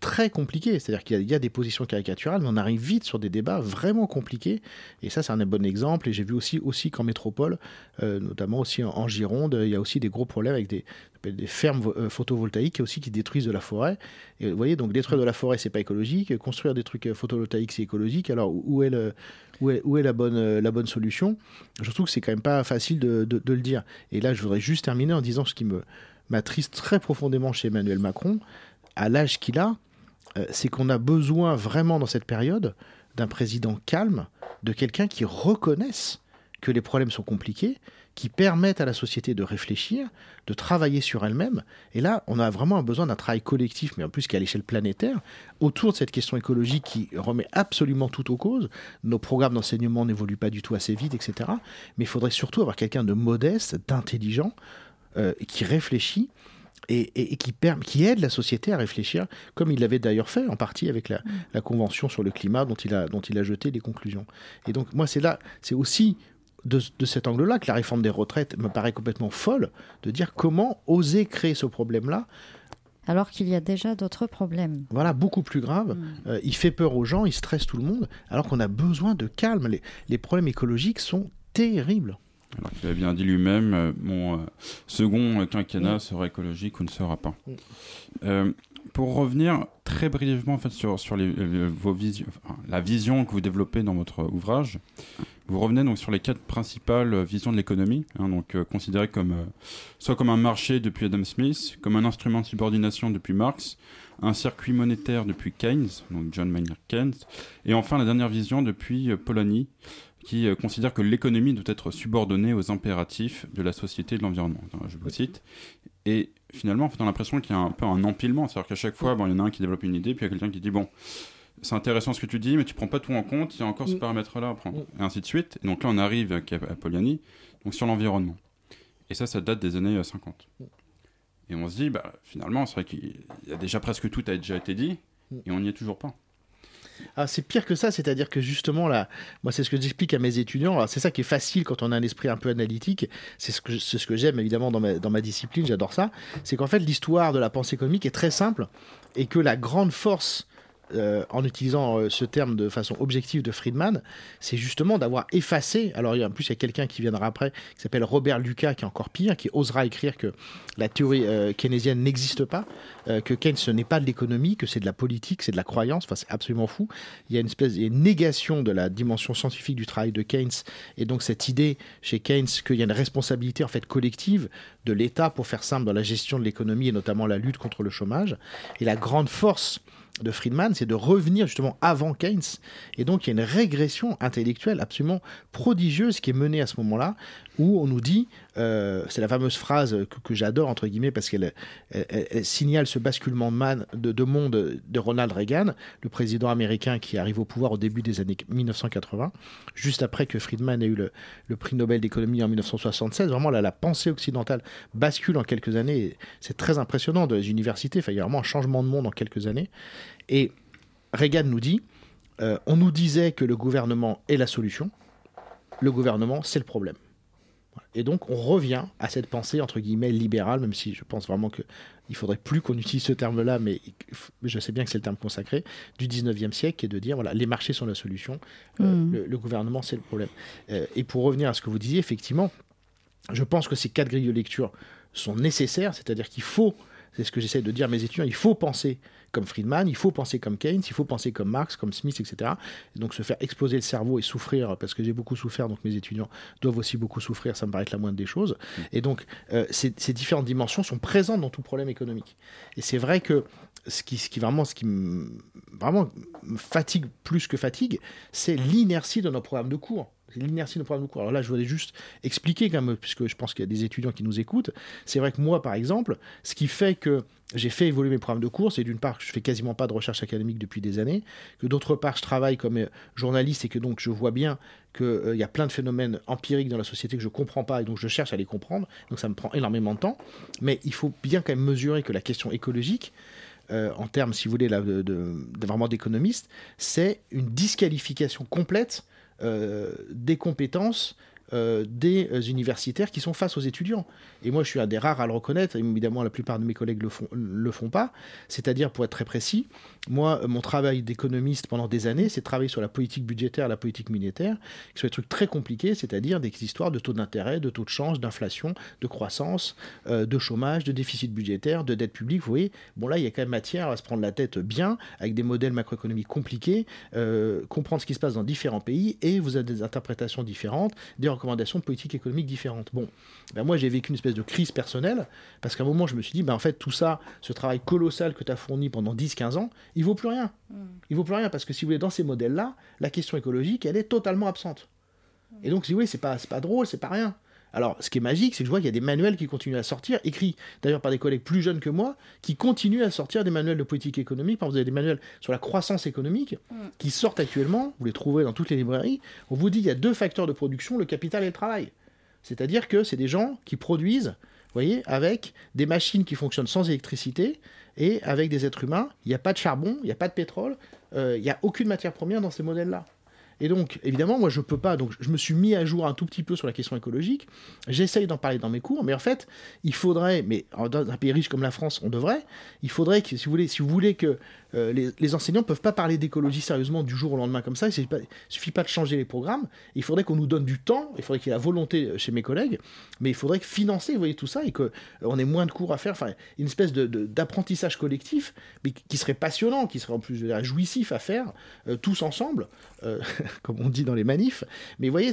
Speaker 3: très compliqué. C'est-à-dire qu'il y, a des positions caricaturales, mais on arrive vite sur des débats vraiment compliqués. Et ça, c'est un bon exemple. Et j'ai vu aussi, aussi qu'en métropole, euh, notamment aussi en, Gironde, il y a aussi des gros problèmes avec des, des fermes euh, photovoltaïques aussi qui détruisent de la forêt. Et vous voyez, donc détruire de la forêt, c'est pas écologique. Construire des trucs euh, photovoltaïques, c'est écologique. Alors où est, le, où est, la, bonne, la bonne solution Je trouve que c'est quand même pas facile de, de, de, le dire. Et là, je voudrais juste terminer en disant ce qui me m'attriste très profondément chez Emmanuel Macron, à l'âge qu'il a, euh, c'est qu'on a besoin vraiment dans cette période d'un président calme, de quelqu'un qui reconnaisse que les problèmes sont compliqués, qui permettent à la société de réfléchir, de travailler sur elle-même. Et là, on a vraiment besoin d'un travail collectif, mais en plus qui est à l'échelle planétaire, autour de cette question écologique qui remet absolument tout aux causes. Nos programmes d'enseignement n'évoluent pas du tout assez vite, etc. Mais il faudrait surtout avoir quelqu'un de modeste, d'intelligent, euh, qui réfléchit et, qui, qui, aide la société à réfléchir, comme il l'avait d'ailleurs fait en partie avec la, mm. Convention sur le climat dont il, a, dont il a jeté les conclusions. Et donc moi, c'est là, c'est aussi de, cet angle-là que la réforme des retraites me paraît complètement folle, de dire comment oser créer ce problème-là.
Speaker 1: Alors qu'il y a déjà d'autres problèmes.
Speaker 3: Voilà, beaucoup plus graves. Mm. Euh, il fait peur aux gens, il stresse tout le monde, alors qu'on a besoin de calme. Les, les problèmes écologiques sont terribles.
Speaker 2: Alors qu'il a bien dit lui-même, euh, mon euh, second quinquennat sera écologique ou ne sera pas. Euh, pour revenir très brièvement en fait, sur, vos la vision que vous développez dans votre ouvrage, vous revenez donc sur les quatre principales visions de l'économie, hein, donc considérées comme soit comme un marché depuis Adam Smith, comme un instrument de subordination depuis Marx, un circuit monétaire depuis Keynes, donc John Maynard Keynes, et enfin la dernière vision depuis Polanyi, qui euh, considère que l'économie doit être subordonnée aux impératifs de la société et de l'environnement. Je vous cite. Et finalement, on a l'impression qu'il y a un peu un empilement, c'est-à-dire qu'à chaque fois, bon, il y en a un qui développe une idée, puis il y a quelqu'un qui dit, bon, c'est intéressant ce que tu dis, mais tu prends pas tout en compte, il y a encore ce mm. paramètre-là à prendre, mm. et ainsi de suite. Et donc là, on arrive à, Poliani, donc sur l'environnement. Et ça, ça date des années 50. Et on se dit, bah, finalement, c'est vrai qu'il y a déjà presque tout a déjà été dit, et on n'y est toujours pas.
Speaker 3: Ah, c'est pire que ça, c'est-à-dire que justement, là, moi, c'est ce que j'explique à mes étudiants. C'est ça qui est facile quand on a un esprit un peu analytique. C'est ce que, ce que j'aime évidemment dans ma, dans ma discipline, j'adore ça. C'est qu'en fait, l'histoire de la pensée économique est très simple et que la grande force euh, en utilisant euh, ce terme de façon objective de Friedman, c'est justement d'avoir effacé. Alors, en plus, il y a quelqu'un qui viendra après, qui s'appelle Robert Lucas, qui est encore pire, qui osera écrire que la théorie euh, keynésienne n'existe pas, que Keynes ce n'est pas de l'économie, que c'est de la politique, c'est de la croyance. Enfin, c'est absolument fou. Il y a une espèce de négation de la dimension scientifique du travail de Keynes, et donc cette idée chez Keynes qu'il y a une responsabilité en fait collective de l'État, pour faire simple, dans la gestion de l'économie et notamment la lutte contre le chômage. Et la grande force de Friedman, c'est de revenir justement avant Keynes. Et donc il y a une régression intellectuelle absolument prodigieuse qui est menée à ce moment-là, où on nous dit, euh, c'est la fameuse phrase que, j'adore, entre guillemets, parce qu'elle signale ce basculement de, de, monde de Ronald Reagan, le président américain qui arrive au pouvoir au début des années 1980, juste après que Friedman ait eu le, prix Nobel d'économie en 1976. Vraiment, là, la pensée occidentale bascule en quelques années. C'est très impressionnant dans les universités. Il y a vraiment un changement de monde en quelques années. Et Reagan nous dit, euh, on nous disait que le gouvernement est la solution, le gouvernement c'est le problème. Et donc on revient à cette pensée entre guillemets libérale, même si je pense vraiment qu'il faudrait plus qu'on utilise ce terme-là, mais je sais bien que c'est le terme consacré du 19e siècle, qui est de dire voilà les marchés sont la solution, euh, mm. le, gouvernement c'est le problème. Euh, et pour revenir à ce que vous disiez, effectivement, je pense que ces quatre grilles de lecture sont nécessaires, c'est-à-dire qu'il faut, c'est ce que j'essaie de dire à mes étudiants, il faut penser comme Friedman, il faut penser comme Keynes, il faut penser comme Marx, comme Smith, etc. Et donc se faire exploser le cerveau et souffrir, parce que j'ai beaucoup souffert, donc mes étudiants doivent aussi beaucoup souffrir, ça me paraît être la moindre des choses. Mm. Et donc euh, ces, différentes dimensions sont présentes dans tout problème économique. Et c'est vrai que ce qui, ce qui vraiment, ce qui me, vraiment me fatigue plus que fatigue, c'est l'inertie de nos programmes de cours l'inertie de programme de cours. Alors là, je voulais juste expliquer quand même, puisque je pense qu'il y a des étudiants qui nous écoutent. C'est vrai que moi, par exemple, ce qui fait que j'ai fait évoluer mes programmes de cours, c'est d'une part que je fais quasiment pas de recherche académique depuis des années, que d'autre part je travaille comme euh, journaliste et que donc je vois bien qu'il euh, y a plein de phénomènes empiriques dans la société que je comprends pas et donc je cherche à les comprendre. Donc ça me prend énormément de temps. Mais il faut bien quand même mesurer que la question écologique, euh, en termes, si vous voulez, là, vraiment d'économiste, c'est une disqualification complète des compétences euh, des euh, universitaires qui sont face aux étudiants. Et moi, je suis un des rares à le reconnaître, évidemment, la plupart de mes collègues le font, le font pas. C'est-à-dire, pour être très précis, moi, mon travail d'économiste pendant des années, c'est de travailler sur la politique budgétaire, la politique militaire, qui sont des trucs très compliqués, c'est-à-dire des histoires de taux d'intérêt, de taux de change, d'inflation, de croissance, euh, de chômage, de déficit budgétaire, de dette publique. Vous voyez, bon, là, il y a quand même matière à se prendre la tête bien, avec des modèles macroéconomiques compliqués, comprendre ce qui se passe dans différents pays, et vous avez des interprétations différentes, des recommandations politiques économiques différentes. Bon, ben moi j'ai vécu une espèce de crise personnelle, parce qu'à un moment je me suis dit, ben en fait tout ça, ce travail colossal que tu as fourni pendant 10-15 ans, il vaut plus rien. Mm. Il vaut plus rien, parce que si vous voulez, dans ces modèles-là, la question écologique, elle est totalement absente. Et donc si voulez, c'est pas, pas drôle, c'est pas rien. Alors, ce qui est magique, c'est que je vois qu'il y a des manuels qui continuent à sortir, écrits d'ailleurs par des collègues plus jeunes que moi, qui continuent à sortir des manuels de politique économique. Par exemple, vous avez des manuels sur la croissance économique mm. qui sortent actuellement, vous les trouvez dans toutes les librairies. On vous dit qu'il y a deux facteurs de production, le capital et le travail. C'est-à-dire que c'est des gens qui produisent, vous voyez, avec des machines qui fonctionnent sans électricité et avec des êtres humains. Il n'y a pas de charbon, il n'y a pas de pétrole, euh, il n'y a aucune matière première dans ces modèles-là. Et donc, évidemment, moi, je peux pas. Donc, je me suis mis à jour un tout petit peu sur la question écologique. J'essaye d'en parler dans mes cours, mais en fait, il faudrait, mais dans un pays riche comme la France, on devrait. Il faudrait que, si vous voulez, si vous voulez que euh, les, enseignants ne peuvent pas parler d'écologie sérieusement du jour au lendemain comme ça. Il ne suffit pas de changer les programmes. Il faudrait qu'on nous donne du temps. Il faudrait qu'il y ait la volonté euh, chez mes collègues. Mais il faudrait que financer, voyez, tout ça et qu'on euh, ait moins de cours à faire. Enfin, une espèce d'apprentissage collectif, mais qui serait passionnant, qui serait en plus jouissif à faire, tous ensemble, comme on dit dans les manifs. Mais vous voyez,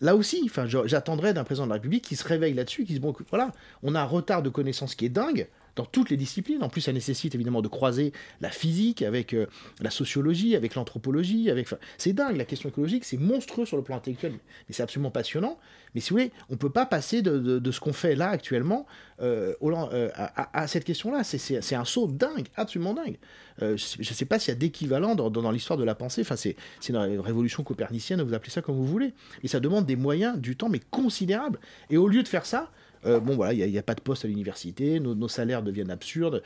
Speaker 3: là aussi, j'attendrais d'un président de la République qui se réveille là-dessus, qui se dit bon, voilà, on a un retard de connaissances qui est dingue dans toutes les disciplines. En plus, ça nécessite évidemment de croiser la physique avec euh, la sociologie, avec l'anthropologie. C'est dingue, la question écologique, c'est monstrueux sur le plan intellectuel, mais c'est absolument passionnant. Mais si vous voulez, on ne peut pas passer de, ce qu'on fait là actuellement euh, euh, à, cette question-là. C'est un saut dingue, absolument dingue. je ne sais, pas s'il y a d'équivalent dans, dans, l'histoire de la pensée. Enfin, c'est une révolution copernicienne, vous appelez ça comme vous voulez. Et ça demande des moyens, du temps, mais considérables. Et au lieu de faire ça, bon voilà, il n'y a, pas de poste à l'université, nos, salaires deviennent absurdes.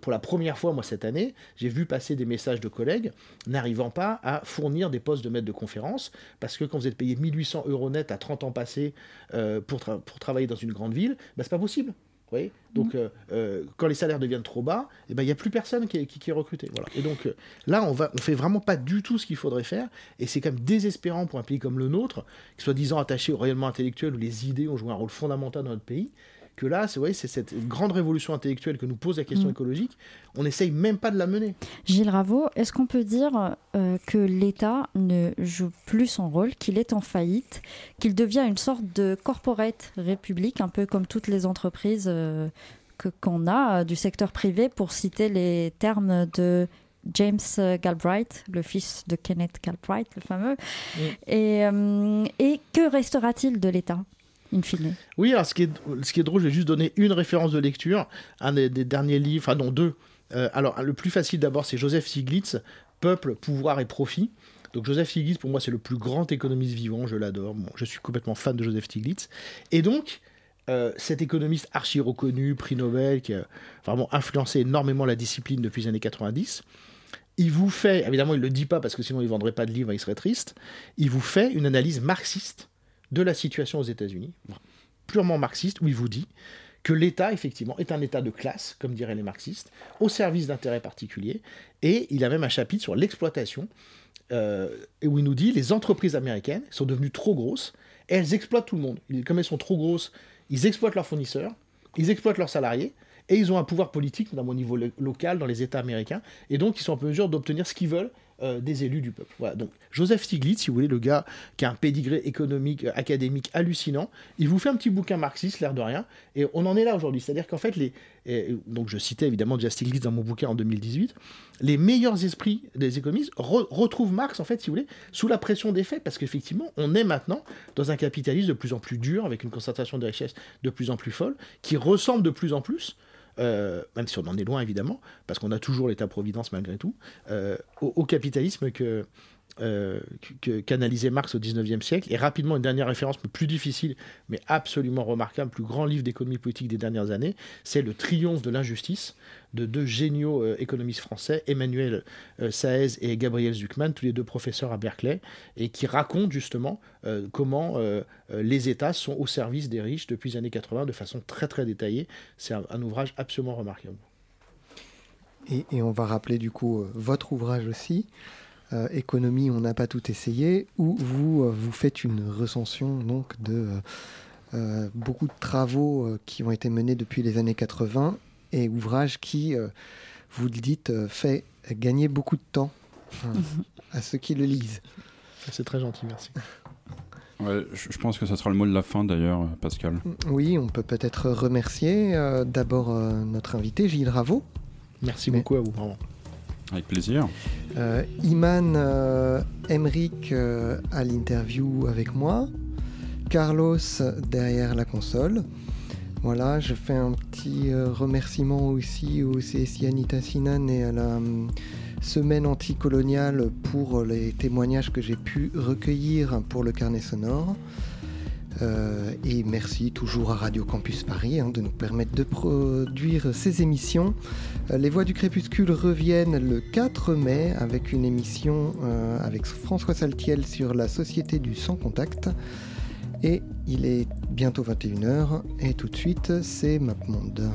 Speaker 3: pour la première fois, moi, cette année, j'ai vu passer des messages de collègues n'arrivant pas à fournir des postes de maître de conférence, parce que quand vous êtes payé 1800 euros net à 30 ans passés pour, pour travailler dans une grande ville, bah, c'est pas possible. Donc, mm. euh, euh, quand les salaires deviennent trop bas, eh ben, il n'y a plus personne qui est, qui, recruté. Voilà. Et donc, euh, là, on ne on fait vraiment pas du tout ce qu'il faudrait faire. Et c'est quand même désespérant pour un pays comme le nôtre, qui soit disant attaché au rayonnement intellectuel où les idées ont joué un rôle fondamental dans notre pays, que là, c'est c'est cette grande révolution intellectuelle que nous pose la question mm. écologique. On n'essaye même pas de la mener.
Speaker 1: Gilles Raveau, est-ce qu'on peut dire euh, que l'État ne joue plus son rôle, qu'il est en faillite, qu'il devient une sorte de corporate république, un peu comme toutes les entreprises euh, que qu'on a euh, du secteur privé, pour citer les termes de James Galbraith, le fils de Kenneth Galbraith, le fameux. Mm. Et, et que restera-t-il de l'État?
Speaker 3: Oui, alors ce qui, est, ce qui est drôle, je vais juste donner une référence de lecture, un des, derniers livres, enfin non, deux. Euh, alors, le plus facile d'abord, c'est Joseph Stiglitz, Peuple, pouvoir et profit. Donc Joseph Stiglitz, pour moi, c'est le plus grand économiste vivant, je l'adore. je suis complètement fan de Joseph Stiglitz. Et donc, euh, cet économiste archi reconnu, prix Nobel, qui a vraiment influencé énormément la discipline depuis les années 90, il vous fait, évidemment il ne le dit pas parce que sinon il ne vendrait pas de livres, il serait triste, il vous fait une analyse marxiste de la situation aux États-Unis, purement marxiste, où il vous dit que l'État, effectivement, est un État de classe, comme diraient les marxistes, au service d'intérêts particuliers, et il a même un chapitre sur l'exploitation, euh, où il nous dit les entreprises américaines sont devenues trop grosses, et elles exploitent tout le monde. Comme elles sont trop grosses, ils exploitent leurs fournisseurs, ils exploitent leurs salariés, et ils ont un pouvoir politique, notamment au niveau local, dans les États américains, et donc ils sont en mesure d'obtenir ce qu'ils veulent euh, des élus du peuple. Voilà, donc Joseph Stiglitz, si vous voulez, le gars qui a un pédigré économique, euh, académique hallucinant, il vous fait un petit bouquin marxiste, l'air de rien, et on en est là aujourd'hui. C'est-à-dire qu'en fait, les, donc je citais évidemment déjà Stiglitz dans mon bouquin en 2018, les meilleurs esprits des économistes retrouvent Marx, en fait, si vous voulez, sous la pression des faits, parce qu'effectivement, on est maintenant dans un capitalisme de plus en plus dur, avec une concentration de richesses de plus en plus folle, qui ressemble de plus en plus euh, même si on en est loin évidemment, parce qu'on a toujours l'État-providence malgré tout, euh, au, capitalisme que, euh, qu'analysait Marx au XIXe siècle. Et rapidement, une dernière référence, plus difficile, mais absolument remarquable, plus grand livre d'économie politique des dernières années, c'est Le triomphe de l'injustice de deux géniaux euh, économistes français, Emmanuel euh, Saez et Gabriel Zuckman, tous les deux professeurs à Berkeley, et qui racontent justement euh, comment les États sont au service des riches depuis les années 80 de façon très très détaillée. C'est un, ouvrage absolument remarquable.
Speaker 4: Et, on va rappeler du coup votre ouvrage aussi. Économie, on n'a pas tout essayé, où vous, vous faites une recension donc de beaucoup de travaux qui ont été menés depuis les années 80 et ouvrage qui, euh, vous le dites, euh, fait gagner beaucoup de temps hein, à ceux qui le lisent.
Speaker 3: C'est très gentil, merci.
Speaker 2: je pense que ça sera le mot de la fin d'ailleurs, Pascal.
Speaker 4: Oui, on peut peut-être remercier euh, d'abord notre invité, Gilles Raveau.
Speaker 3: Merci beaucoup à vous, vraiment.
Speaker 2: Avec plaisir.
Speaker 4: Iman Emric à l'interview avec moi. Carlos derrière la console. Voilà, je fais un petit euh, remerciement aussi au CSI Anita Sinan et à la semaine anticoloniale pour les témoignages que j'ai pu recueillir pour le carnet sonore. Euh, et merci toujours à Radio Campus Paris hein, de nous permettre de produire ces émissions. Euh, les Voix du Crépuscule reviennent le 4 mai avec une émission avec François Saltiel sur la Société du Sans Contact. Et il est bientôt 21h et tout de suite c'est MapMonde.